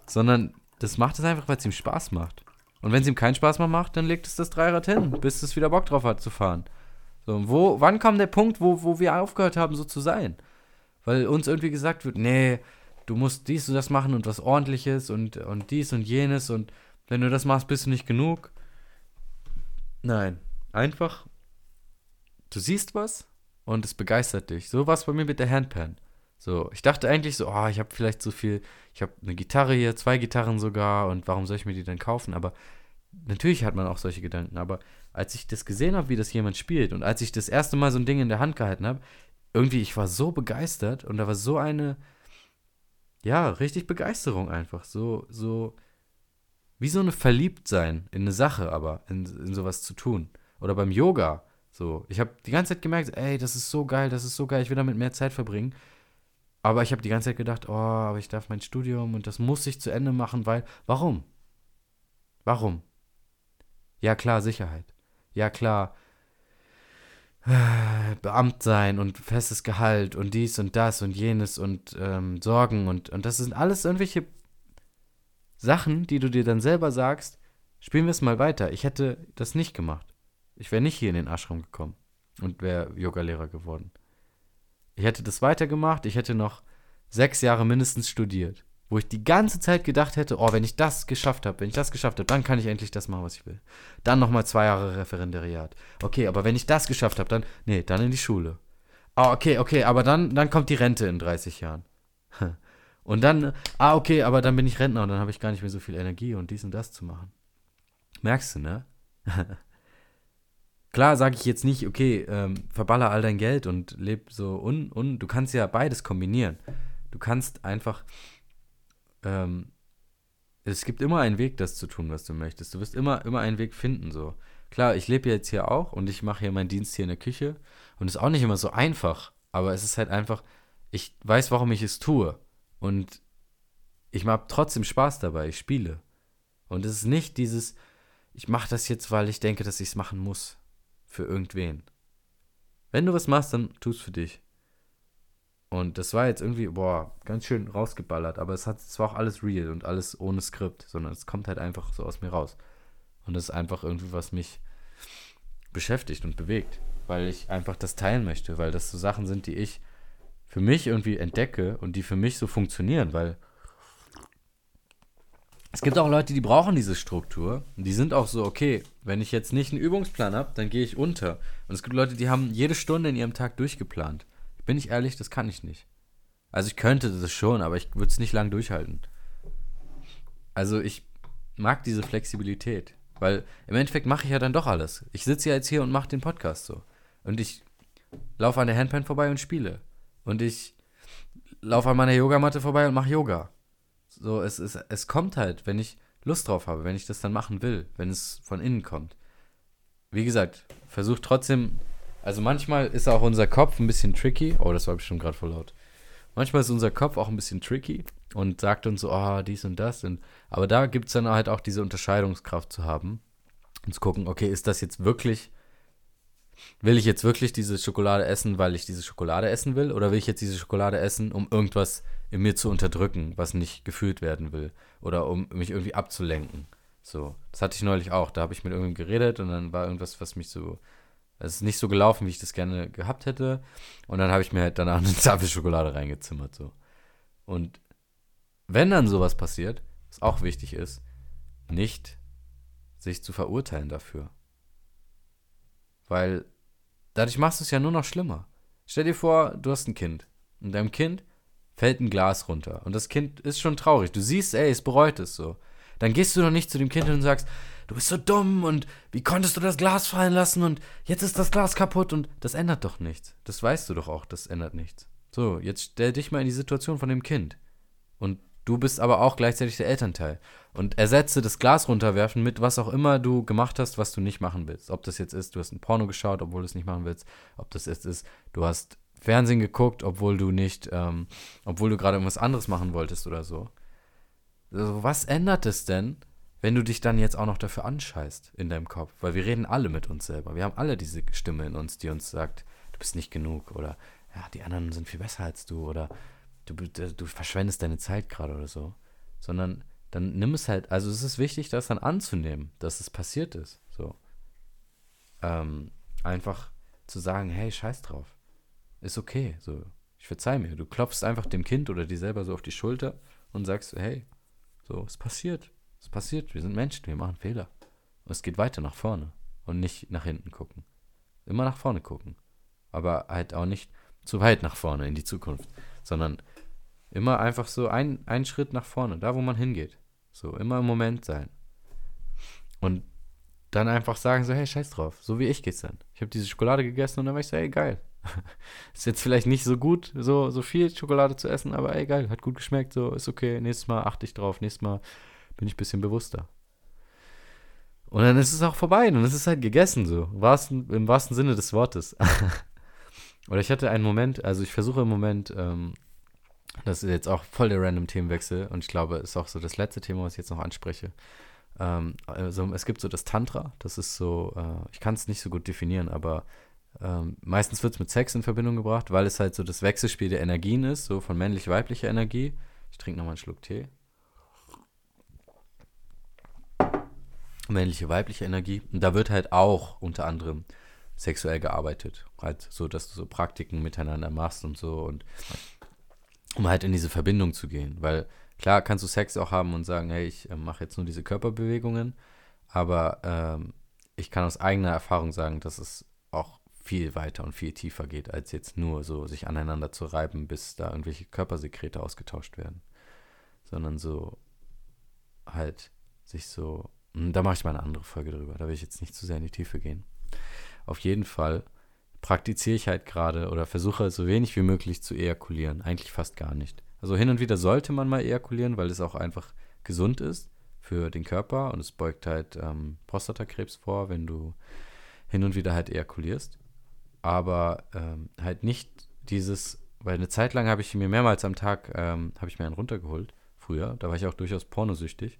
Sondern das macht es einfach, weil es ihm Spaß macht. Und wenn es ihm keinen Spaß mehr macht, dann legt es das Dreirad hin, bis es wieder Bock drauf hat zu fahren. So, wo, wann kam der Punkt, wo, wo wir aufgehört haben, so zu sein? Weil uns irgendwie gesagt wird, nee, du musst dies und das machen und was ordentliches und, und dies und jenes und wenn du das machst, bist du nicht genug. Nein, einfach, du siehst was und es begeistert dich. So war es bei mir mit der Handpan. So, ich dachte eigentlich so, oh, ich habe vielleicht so viel, ich habe eine Gitarre hier, zwei Gitarren sogar und warum soll ich mir die denn kaufen? Aber natürlich hat man auch solche Gedanken. Aber als ich das gesehen habe, wie das jemand spielt und als ich das erste Mal so ein Ding in der Hand gehalten habe, irgendwie, ich war so begeistert und da war so eine, ja, richtig Begeisterung einfach. So, so, wie so eine Verliebtsein in eine Sache, aber in, in sowas zu tun. Oder beim Yoga. So, ich habe die ganze Zeit gemerkt, ey, das ist so geil, das ist so geil, ich will damit mehr Zeit verbringen. Aber ich habe die ganze Zeit gedacht, oh, aber ich darf mein Studium und das muss ich zu Ende machen, weil, warum? Warum? Ja klar, Sicherheit. Ja klar, Beamt sein und festes Gehalt und dies und das und jenes und ähm, Sorgen und, und das sind alles irgendwelche Sachen, die du dir dann selber sagst, spielen wir es mal weiter. Ich hätte das nicht gemacht. Ich wäre nicht hier in den Ashram gekommen und wäre Yogalehrer geworden. Ich hätte das weitergemacht, ich hätte noch sechs Jahre mindestens studiert, wo ich die ganze Zeit gedacht hätte, oh, wenn ich das geschafft habe, wenn ich das geschafft habe, dann kann ich endlich das machen, was ich will. Dann nochmal zwei Jahre Referendariat. Okay, aber wenn ich das geschafft habe, dann, nee, dann in die Schule. Oh, okay, okay, aber dann, dann kommt die Rente in 30 Jahren. Und dann, ah, okay, aber dann bin ich Rentner und dann habe ich gar nicht mehr so viel Energie und dies und das zu machen. Merkst du, ne? Klar sage ich jetzt nicht, okay, ähm, verballer all dein Geld und leb so un, un. Du kannst ja beides kombinieren. Du kannst einfach, ähm, es gibt immer einen Weg, das zu tun, was du möchtest. Du wirst immer, immer einen Weg finden, so. Klar, ich lebe jetzt hier auch und ich mache hier meinen Dienst hier in der Küche und es ist auch nicht immer so einfach, aber es ist halt einfach, ich weiß, warum ich es tue. Und ich habe trotzdem Spaß dabei, ich spiele. Und es ist nicht dieses, ich mache das jetzt, weil ich denke, dass ich es machen muss. Für irgendwen. Wenn du was machst, dann tu es für dich. Und das war jetzt irgendwie, boah, ganz schön rausgeballert, aber es hat zwar auch alles real und alles ohne Skript, sondern es kommt halt einfach so aus mir raus. Und das ist einfach irgendwie, was mich beschäftigt und bewegt, weil ich einfach das teilen möchte, weil das so Sachen sind, die ich für mich irgendwie entdecke und die für mich so funktionieren, weil es gibt auch Leute, die brauchen diese Struktur. Und die sind auch so, okay, wenn ich jetzt nicht einen Übungsplan habe, dann gehe ich unter. Und es gibt Leute, die haben jede Stunde in ihrem Tag durchgeplant. Bin ich ehrlich, das kann ich nicht. Also ich könnte das schon, aber ich würde es nicht lang durchhalten. Also ich mag diese Flexibilität. Weil im Endeffekt mache ich ja dann doch alles. Ich sitze ja jetzt hier und mache den Podcast so. Und ich laufe an der Handpan vorbei und spiele. Und ich laufe an meiner Yogamatte vorbei und mache Yoga. So, es, es, es kommt halt, wenn ich Lust drauf habe, wenn ich das dann machen will, wenn es von innen kommt. Wie gesagt, versucht trotzdem, also manchmal ist auch unser Kopf ein bisschen tricky. Oh, das war bestimmt gerade voll laut. Manchmal ist unser Kopf auch ein bisschen tricky und sagt uns so, oh, dies und das. Und, aber da gibt es dann halt auch diese Unterscheidungskraft zu haben und zu gucken, okay, ist das jetzt wirklich, will ich jetzt wirklich diese Schokolade essen, weil ich diese Schokolade essen will? Oder will ich jetzt diese Schokolade essen, um irgendwas in mir zu unterdrücken, was nicht gefühlt werden will? Oder um mich irgendwie abzulenken? So, das hatte ich neulich auch. Da habe ich mit irgendjemandem geredet und dann war irgendwas, was mich so es ist nicht so gelaufen, wie ich das gerne gehabt hätte. Und dann habe ich mir halt danach eine Tafel Schokolade reingezimmert. So. Und wenn dann sowas passiert, was auch wichtig ist, nicht sich zu verurteilen dafür. Weil dadurch machst du es ja nur noch schlimmer. Stell dir vor, du hast ein Kind. Und deinem Kind fällt ein Glas runter. Und das Kind ist schon traurig. Du siehst, ey, es bereut es so. Dann gehst du doch nicht zu dem Kind und sagst, du bist so dumm und wie konntest du das Glas fallen lassen und jetzt ist das Glas kaputt und das ändert doch nichts. Das weißt du doch auch, das ändert nichts. So, jetzt stell dich mal in die Situation von dem Kind. Und du bist aber auch gleichzeitig der Elternteil. Und ersetze das Glas runterwerfen mit was auch immer du gemacht hast, was du nicht machen willst. Ob das jetzt ist, du hast ein Porno geschaut, obwohl du es nicht machen willst. Ob das jetzt ist, du hast Fernsehen geguckt, obwohl du nicht, ähm, obwohl du gerade irgendwas anderes machen wolltest oder so. Also, was ändert es denn, wenn du dich dann jetzt auch noch dafür anscheißt in deinem Kopf, weil wir reden alle mit uns selber. Wir haben alle diese Stimme in uns, die uns sagt, du bist nicht genug oder ja, die anderen sind viel besser als du oder du, du verschwendest deine Zeit gerade oder so. Sondern dann nimm es halt, also es ist wichtig, das dann anzunehmen, dass es passiert ist. So. Ähm, einfach zu sagen, hey, scheiß drauf. Ist okay. So, ich verzeih mir. Du klopfst einfach dem Kind oder dir selber so auf die Schulter und sagst, hey, so, es passiert. Es passiert, wir sind Menschen, wir machen Fehler. Und es geht weiter nach vorne und nicht nach hinten gucken. Immer nach vorne gucken. Aber halt auch nicht zu weit nach vorne in die Zukunft, sondern immer einfach so ein, einen Schritt nach vorne, da wo man hingeht. So, immer im Moment sein. Und dann einfach sagen so, hey, scheiß drauf, so wie ich geht's dann. Ich habe diese Schokolade gegessen und dann war ich so, hey, geil. ist jetzt vielleicht nicht so gut, so, so viel Schokolade zu essen, aber ey, geil, hat gut geschmeckt, so, ist okay, nächstes Mal achte ich drauf, nächstes Mal bin ich ein bisschen bewusster. Und dann ist es auch vorbei, ist es halt gegessen, so. Im wahrsten, im wahrsten Sinne des Wortes. Oder ich hatte einen Moment, also ich versuche im Moment, ähm, das ist jetzt auch voll der random Themenwechsel und ich glaube, ist auch so das letzte Thema, was ich jetzt noch anspreche. Ähm, also es gibt so das Tantra, das ist so, äh, ich kann es nicht so gut definieren, aber ähm, meistens wird es mit Sex in Verbindung gebracht, weil es halt so das Wechselspiel der Energien ist, so von männlich-weiblicher Energie. Ich trinke nochmal einen Schluck Tee. männliche, weibliche Energie. Und da wird halt auch unter anderem sexuell gearbeitet. Halt so, dass du so Praktiken miteinander machst und so und um halt in diese Verbindung zu gehen. Weil klar kannst du Sex auch haben und sagen, hey, ich äh, mache jetzt nur diese Körperbewegungen, aber ähm, ich kann aus eigener Erfahrung sagen, dass es auch viel weiter und viel tiefer geht, als jetzt nur so sich aneinander zu reiben, bis da irgendwelche Körpersekrete ausgetauscht werden. Sondern so halt sich so hm, da mache ich mal eine andere Folge drüber. Da will ich jetzt nicht zu sehr in die Tiefe gehen. Auf jeden Fall praktiziere ich halt gerade oder versuche so wenig wie möglich zu ejakulieren. Eigentlich fast gar nicht. Also hin und wieder sollte man mal ejakulieren, weil es auch einfach gesund ist für den Körper und es beugt halt ähm, Prostatakrebs vor, wenn du hin und wieder halt ejakulierst. Aber ähm, halt nicht dieses, weil eine Zeit lang habe ich mir mehrmals am Tag, ähm, habe ich mir einen runtergeholt, früher. Da war ich auch durchaus pornosüchtig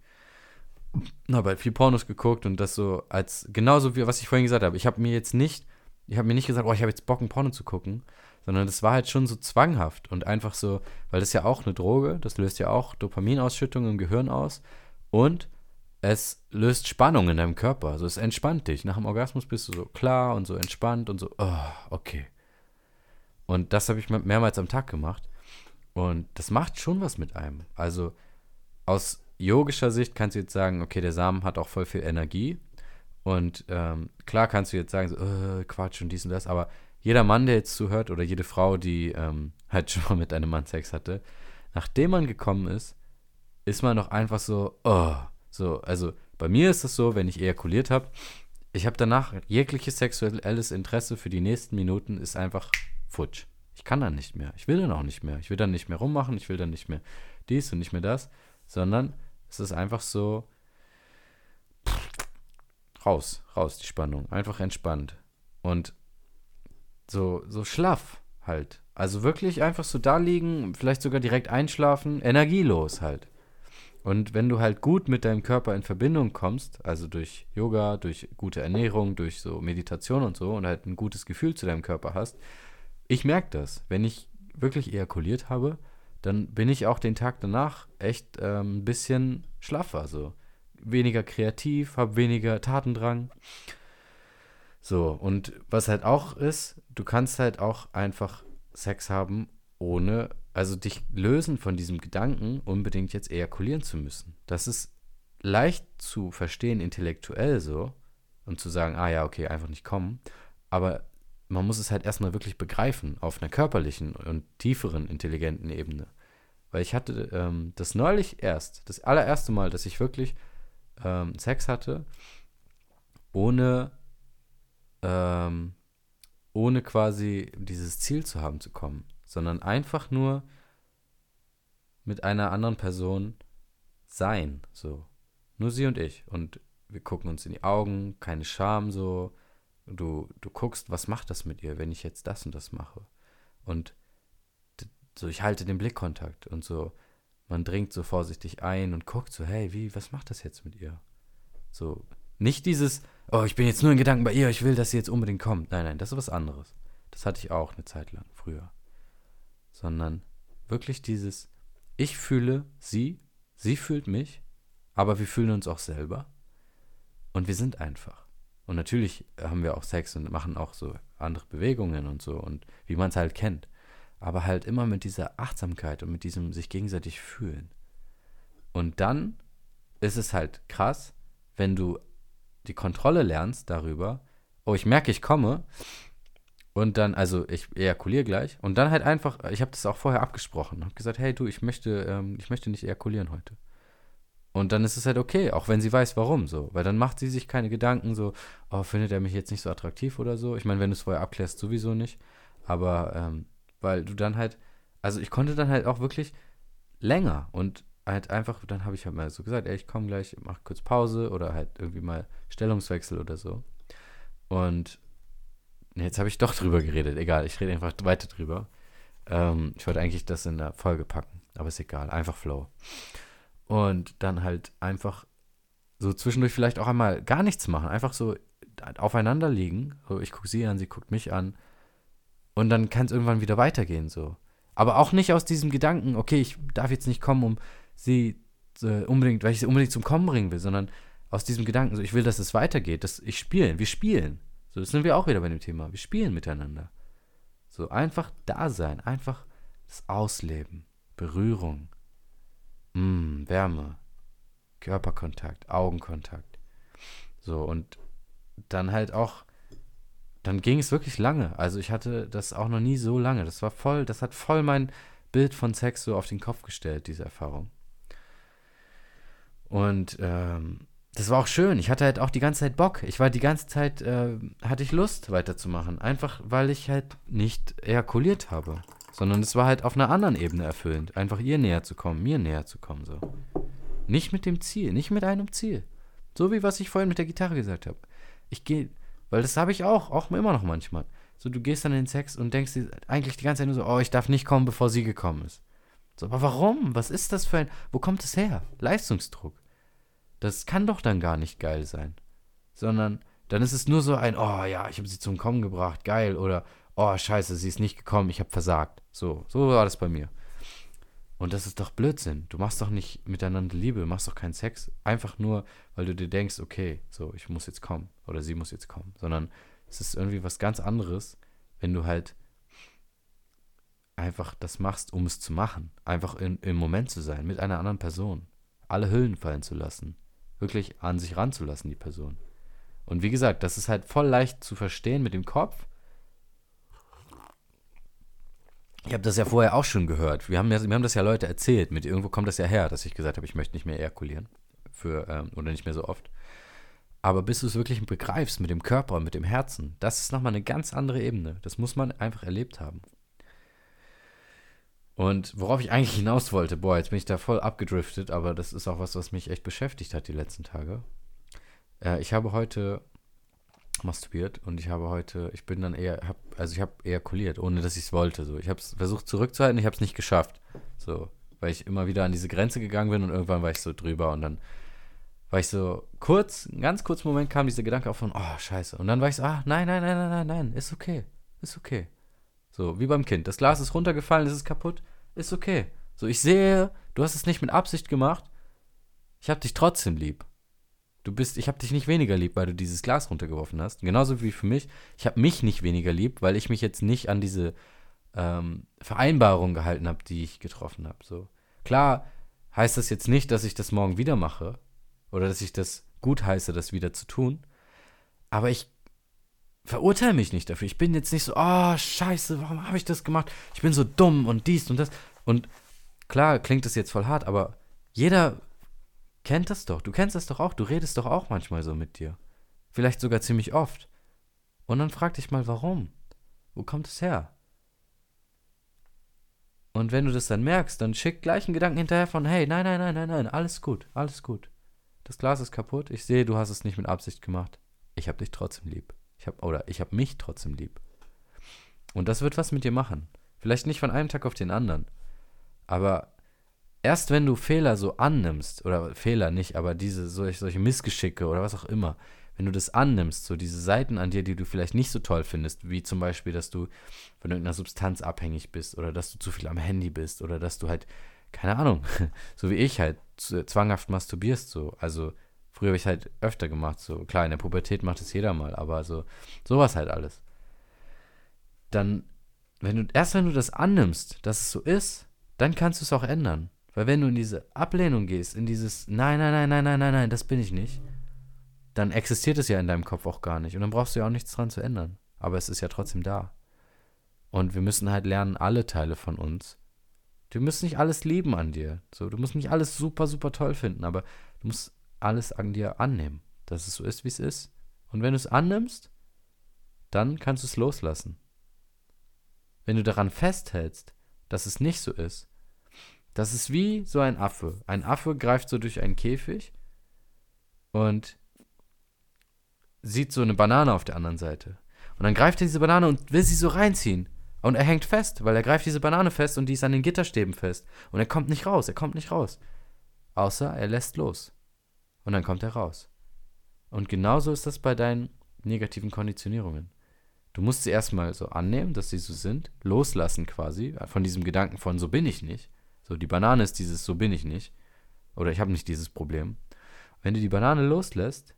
habe halt viel Pornos geguckt und das so als genauso wie was ich vorhin gesagt habe. Ich habe mir jetzt nicht, ich habe mir nicht gesagt, oh, ich habe jetzt Bock, ein Porno zu gucken, sondern das war halt schon so zwanghaft und einfach so, weil das ist ja auch eine Droge, das löst ja auch Dopaminausschüttung im Gehirn aus und es löst Spannung in deinem Körper. Also es entspannt dich. Nach dem Orgasmus bist du so klar und so entspannt und so, oh, okay. Und das habe ich mehrmals am Tag gemacht. Und das macht schon was mit einem. Also aus yogischer Sicht kannst du jetzt sagen, okay, der Samen hat auch voll viel Energie. Und ähm, klar kannst du jetzt sagen, so, äh, Quatsch und dies und das, aber jeder Mann, der jetzt zuhört, oder jede Frau, die ähm, halt schon mal mit einem Mann Sex hatte, nachdem man gekommen ist, ist man doch einfach so, oh, so, also Bei mir ist es so, wenn ich ejakuliert habe, ich habe danach jegliches sexuelles Interesse für die nächsten Minuten ist einfach futsch. Ich kann dann nicht mehr. Ich will dann auch nicht mehr. Ich will dann nicht mehr rummachen. Ich will dann nicht mehr dies und nicht mehr das, sondern es ist einfach so raus, raus die Spannung, einfach entspannt und so so schlaff halt. Also wirklich einfach so da liegen, vielleicht sogar direkt einschlafen, energielos halt. Und wenn du halt gut mit deinem Körper in Verbindung kommst, also durch Yoga, durch gute Ernährung, durch so Meditation und so und halt ein gutes Gefühl zu deinem Körper hast, ich merke das. Wenn ich wirklich ejakuliert habe, dann bin ich auch den Tag danach echt ähm, ein bisschen schlaffer, so weniger kreativ, habe weniger Tatendrang. So, und was halt auch ist, du kannst halt auch einfach Sex haben, ohne also dich lösen von diesem Gedanken, unbedingt jetzt ejakulieren zu müssen. Das ist leicht zu verstehen intellektuell so und zu sagen, ah ja, okay, einfach nicht kommen. Aber man muss es halt erstmal wirklich begreifen auf einer körperlichen und tieferen, intelligenten Ebene. Weil ich hatte ähm, das neulich erst, das allererste Mal, dass ich wirklich ähm, Sex hatte, ohne, ähm, ohne quasi dieses Ziel zu haben zu kommen sondern einfach nur mit einer anderen Person sein, so. Nur sie und ich. Und wir gucken uns in die Augen, keine Scham, so. Du, du guckst, was macht das mit ihr, wenn ich jetzt das und das mache? Und so, ich halte den Blickkontakt und so, man dringt so vorsichtig ein und guckt so, hey, wie, was macht das jetzt mit ihr? So, nicht dieses, oh, ich bin jetzt nur in Gedanken bei ihr, ich will, dass sie jetzt unbedingt kommt. Nein, nein, das ist was anderes. Das hatte ich auch eine Zeit lang, früher sondern wirklich dieses, ich fühle sie, sie fühlt mich, aber wir fühlen uns auch selber und wir sind einfach. Und natürlich haben wir auch Sex und machen auch so andere Bewegungen und so und wie man es halt kennt. Aber halt immer mit dieser Achtsamkeit und mit diesem sich gegenseitig fühlen. Und dann ist es halt krass, wenn du die Kontrolle lernst darüber, oh, ich merke, ich komme, und dann, also ich ejakuliere gleich. Und dann halt einfach, ich habe das auch vorher abgesprochen. Habe gesagt, hey du, ich möchte, ähm, ich möchte nicht ejakulieren heute. Und dann ist es halt okay, auch wenn sie weiß, warum so. Weil dann macht sie sich keine Gedanken so, oh, findet er mich jetzt nicht so attraktiv oder so. Ich meine, wenn du es vorher abklärst, sowieso nicht. Aber, ähm, weil du dann halt, also ich konnte dann halt auch wirklich länger und halt einfach, dann habe ich halt mal so gesagt, ey, ich komme gleich, mach kurz Pause oder halt irgendwie mal Stellungswechsel oder so. Und Jetzt habe ich doch drüber geredet. Egal, ich rede einfach weiter drüber. Ähm, ich wollte eigentlich das in der Folge packen, aber ist egal. Einfach Flow. Und dann halt einfach so zwischendurch vielleicht auch einmal gar nichts machen. Einfach so aufeinander liegen. So, ich gucke sie an, sie guckt mich an. Und dann kann es irgendwann wieder weitergehen, so. Aber auch nicht aus diesem Gedanken, okay, ich darf jetzt nicht kommen, um sie äh, unbedingt, weil ich sie unbedingt zum Kommen bringen will, sondern aus diesem Gedanken, so, ich will, dass es weitergeht, dass ich spielen, wir spielen. So, das sind wir auch wieder bei dem Thema. Wir spielen miteinander. So, einfach da sein, einfach das Ausleben, Berührung, mm, Wärme, Körperkontakt, Augenkontakt. So, und dann halt auch, dann ging es wirklich lange. Also ich hatte das auch noch nie so lange. Das war voll, das hat voll mein Bild von Sex so auf den Kopf gestellt, diese Erfahrung. Und ähm, das war auch schön. Ich hatte halt auch die ganze Zeit Bock. Ich war die ganze Zeit, äh, hatte ich Lust weiterzumachen. Einfach, weil ich halt nicht ejakuliert habe. Sondern es war halt auf einer anderen Ebene erfüllend. Einfach ihr näher zu kommen, mir näher zu kommen, so. Nicht mit dem Ziel, nicht mit einem Ziel. So wie was ich vorhin mit der Gitarre gesagt habe. Ich gehe, weil das habe ich auch, auch immer noch manchmal. So, du gehst dann in den Sex und denkst dir eigentlich die ganze Zeit nur so, oh, ich darf nicht kommen, bevor sie gekommen ist. So, aber warum? Was ist das für ein, wo kommt es her? Leistungsdruck. Das kann doch dann gar nicht geil sein. Sondern dann ist es nur so ein, oh ja, ich habe sie zum Kommen gebracht, geil. Oder, oh scheiße, sie ist nicht gekommen, ich habe versagt. So, so war das bei mir. Und das ist doch Blödsinn. Du machst doch nicht miteinander Liebe, machst doch keinen Sex. Einfach nur, weil du dir denkst, okay, so, ich muss jetzt kommen. Oder sie muss jetzt kommen. Sondern es ist irgendwie was ganz anderes, wenn du halt einfach das machst, um es zu machen. Einfach in, im Moment zu sein, mit einer anderen Person. Alle Hüllen fallen zu lassen wirklich an sich ranzulassen, die Person. Und wie gesagt, das ist halt voll leicht zu verstehen mit dem Kopf. Ich habe das ja vorher auch schon gehört. Wir haben, wir haben das ja Leute erzählt. Mit irgendwo kommt das ja her, dass ich gesagt habe, ich möchte nicht mehr ejakulieren. für, ähm, oder nicht mehr so oft. Aber bis du es wirklich begreifst mit dem Körper, mit dem Herzen, das ist nochmal eine ganz andere Ebene. Das muss man einfach erlebt haben. Und worauf ich eigentlich hinaus wollte, boah, jetzt bin ich da voll abgedriftet, aber das ist auch was, was mich echt beschäftigt hat die letzten Tage. Äh, ich habe heute masturbiert und ich habe heute, ich bin dann eher, hab, also ich habe ejakuliert, ohne dass ich es wollte. So. Ich habe es versucht zurückzuhalten, ich habe es nicht geschafft. So, weil ich immer wieder an diese Grenze gegangen bin und irgendwann war ich so drüber und dann war ich so kurz, einen ganz kurzen Moment kam dieser Gedanke auf von, oh, scheiße. Und dann war ich so, ah, nein, nein, nein, nein, nein, nein, ist okay, ist okay. So, wie beim Kind. Das Glas ist runtergefallen, es ist kaputt, ist okay. So, ich sehe, du hast es nicht mit Absicht gemacht, ich hab dich trotzdem lieb. Du bist, ich hab dich nicht weniger lieb, weil du dieses Glas runtergeworfen hast. Genauso wie für mich, ich hab mich nicht weniger lieb, weil ich mich jetzt nicht an diese ähm, Vereinbarung gehalten habe, die ich getroffen habe. So. Klar heißt das jetzt nicht, dass ich das morgen wieder mache, oder dass ich das gut heiße, das wieder zu tun. Aber ich verurteile mich nicht dafür. Ich bin jetzt nicht so, oh, scheiße, warum habe ich das gemacht? Ich bin so dumm und dies und das. Und klar klingt das jetzt voll hart, aber jeder kennt das doch. Du kennst das doch auch. Du redest doch auch manchmal so mit dir. Vielleicht sogar ziemlich oft. Und dann frag dich mal, warum? Wo kommt es her? Und wenn du das dann merkst, dann schick gleich einen Gedanken hinterher von, hey, nein, nein, nein, nein, nein, alles gut, alles gut das Glas ist kaputt. Ich sehe, du hast es nicht mit Absicht gemacht. Ich habe dich trotzdem lieb. Ich hab, oder ich habe mich trotzdem lieb. Und das wird was mit dir machen. Vielleicht nicht von einem Tag auf den anderen. Aber erst wenn du Fehler so annimmst, oder Fehler nicht, aber diese solche, solche Missgeschicke oder was auch immer, wenn du das annimmst, so diese Seiten an dir, die du vielleicht nicht so toll findest, wie zum Beispiel, dass du von irgendeiner Substanz abhängig bist oder dass du zu viel am Handy bist oder dass du halt keine Ahnung, so wie ich halt zwanghaft masturbierst, so. Also, früher habe ich halt öfter gemacht, so. Klar, in der Pubertät macht es jeder mal, aber so, sowas halt alles. Dann, wenn du, erst wenn du das annimmst, dass es so ist, dann kannst du es auch ändern. Weil wenn du in diese Ablehnung gehst, in dieses Nein, nein, nein, nein, nein, nein, nein, das bin ich nicht, dann existiert es ja in deinem Kopf auch gar nicht. Und dann brauchst du ja auch nichts dran zu ändern. Aber es ist ja trotzdem da. Und wir müssen halt lernen, alle Teile von uns Du musst nicht alles lieben an dir. So, du musst nicht alles super, super toll finden, aber du musst alles an dir annehmen, dass es so ist, wie es ist. Und wenn du es annimmst, dann kannst du es loslassen. Wenn du daran festhältst, dass es nicht so ist, das ist wie so ein Affe. Ein Affe greift so durch einen Käfig und sieht so eine Banane auf der anderen Seite. Und dann greift er diese Banane und will sie so reinziehen. Und er hängt fest, weil er greift diese Banane fest und die ist an den Gitterstäben fest. Und er kommt nicht raus, er kommt nicht raus. Außer er lässt los. Und dann kommt er raus. Und genauso ist das bei deinen negativen Konditionierungen. Du musst sie erstmal so annehmen, dass sie so sind, loslassen quasi, von diesem Gedanken von so bin ich nicht. So, die Banane ist dieses so bin ich nicht. Oder ich habe nicht dieses Problem. Wenn du die Banane loslässt,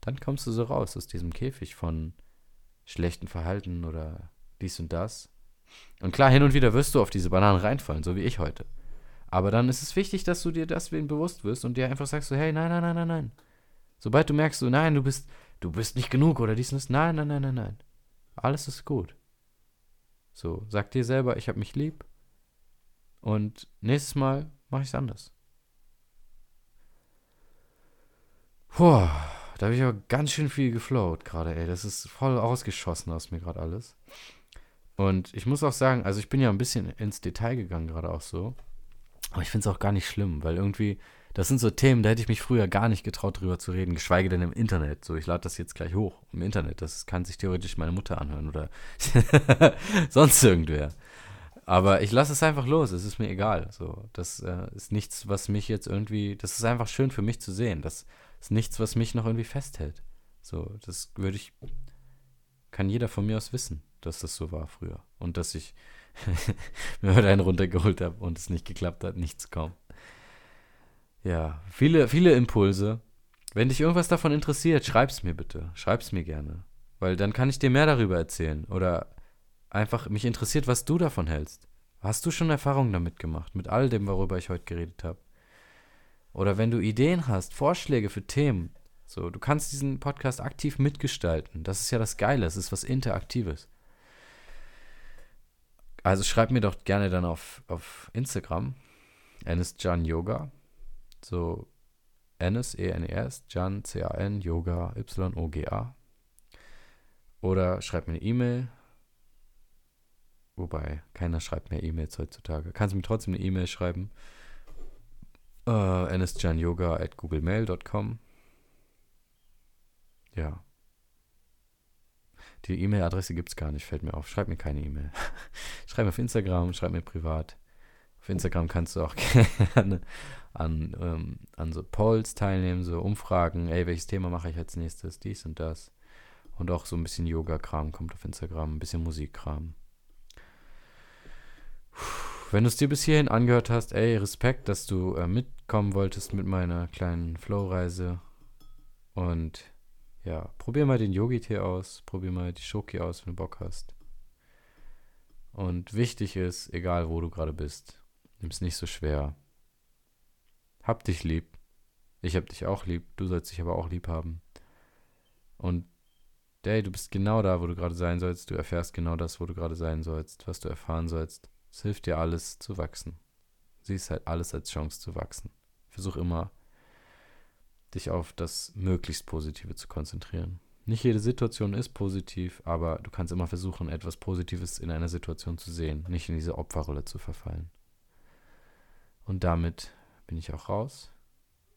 dann kommst du so raus aus diesem Käfig von schlechten Verhalten oder dies und das und klar, hin und wieder wirst du auf diese Bananen reinfallen, so wie ich heute. Aber dann ist es wichtig, dass du dir deswegen bewusst wirst und dir einfach sagst so, hey, nein, nein, nein, nein, nein. Sobald du merkst, so, nein, du bist, du bist nicht genug oder dies und das, nein, nein, nein, nein, nein. Alles ist gut. So, sag dir selber, ich hab mich lieb. Und nächstes Mal mache ich es anders. Puh, da habe ich aber ganz schön viel geflowt gerade, ey. Das ist voll ausgeschossen aus mir gerade alles. Und ich muss auch sagen, also ich bin ja ein bisschen ins Detail gegangen, gerade auch so. Aber ich finde es auch gar nicht schlimm, weil irgendwie, das sind so Themen, da hätte ich mich früher gar nicht getraut, drüber zu reden, geschweige denn im Internet. So, ich lade das jetzt gleich hoch im Internet. Das kann sich theoretisch meine Mutter anhören oder sonst irgendwer. Aber ich lasse es einfach los, es ist mir egal. So, das äh, ist nichts, was mich jetzt irgendwie, das ist einfach schön für mich zu sehen. Das ist nichts, was mich noch irgendwie festhält. So, das würde ich, kann jeder von mir aus wissen dass das so war früher. Und dass ich mir heute einen runtergeholt habe und es nicht geklappt hat, nichts kaum. Ja, viele, viele Impulse. Wenn dich irgendwas davon interessiert, schreib's mir bitte. Schreib's mir gerne. Weil dann kann ich dir mehr darüber erzählen. Oder einfach, mich interessiert, was du davon hältst. Hast du schon Erfahrungen damit gemacht? Mit all dem, worüber ich heute geredet habe? Oder wenn du Ideen hast, Vorschläge für Themen, so, du kannst diesen Podcast aktiv mitgestalten. Das ist ja das Geile, es ist was Interaktives. Also schreib mir doch gerne dann auf, auf Instagram, Ernest Yoga. So, Enes, E-N-E-S, Jan, C-A-N, Yoga, Y-O-G-A. Oder schreib mir eine E-Mail. Wobei, keiner schreibt mehr E-Mails heutzutage. Kannst du mir trotzdem eine E-Mail schreiben. Uh, nsjanyoga at googlemail.com. Ja. Die E-Mail-Adresse gibt es gar nicht, fällt mir auf. Schreib mir keine E-Mail. schreib mir auf Instagram, schreib mir privat. Auf Instagram kannst du auch gerne an, ähm, an so Polls teilnehmen, so Umfragen. Ey, welches Thema mache ich als nächstes? Dies und das. Und auch so ein bisschen Yoga-Kram kommt auf Instagram, ein bisschen Musikkram. Wenn du es dir bis hierhin angehört hast, ey, Respekt, dass du äh, mitkommen wolltest mit meiner kleinen Flow-Reise. Und ja, probier mal den Yogi-Tee aus, probier mal die Shoki aus, wenn du Bock hast. Und wichtig ist, egal wo du gerade bist, nimm es nicht so schwer. Hab dich lieb. Ich hab dich auch lieb. Du sollst dich aber auch lieb haben. Und hey, du bist genau da, wo du gerade sein sollst. Du erfährst genau das, wo du gerade sein sollst, was du erfahren sollst. Es hilft dir alles zu wachsen. Siehst halt alles als Chance zu wachsen. Versuch immer dich auf das möglichst Positive zu konzentrieren. Nicht jede Situation ist positiv, aber du kannst immer versuchen, etwas Positives in einer Situation zu sehen, nicht in diese Opferrolle zu verfallen. Und damit bin ich auch raus.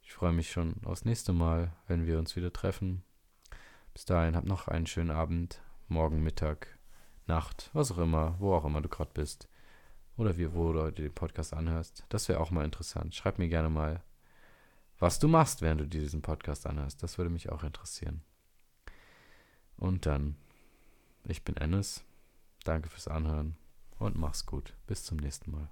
Ich freue mich schon aufs nächste Mal, wenn wir uns wieder treffen. Bis dahin, hab noch einen schönen Abend, morgen, Mittag, Nacht, was auch immer, wo auch immer du gerade bist. Oder wie, wo du den Podcast anhörst. Das wäre auch mal interessant. Schreib mir gerne mal, was du machst, während du diesen Podcast anhörst. Das würde mich auch interessieren. Und dann, ich bin Ennis. Danke fürs Anhören und mach's gut. Bis zum nächsten Mal.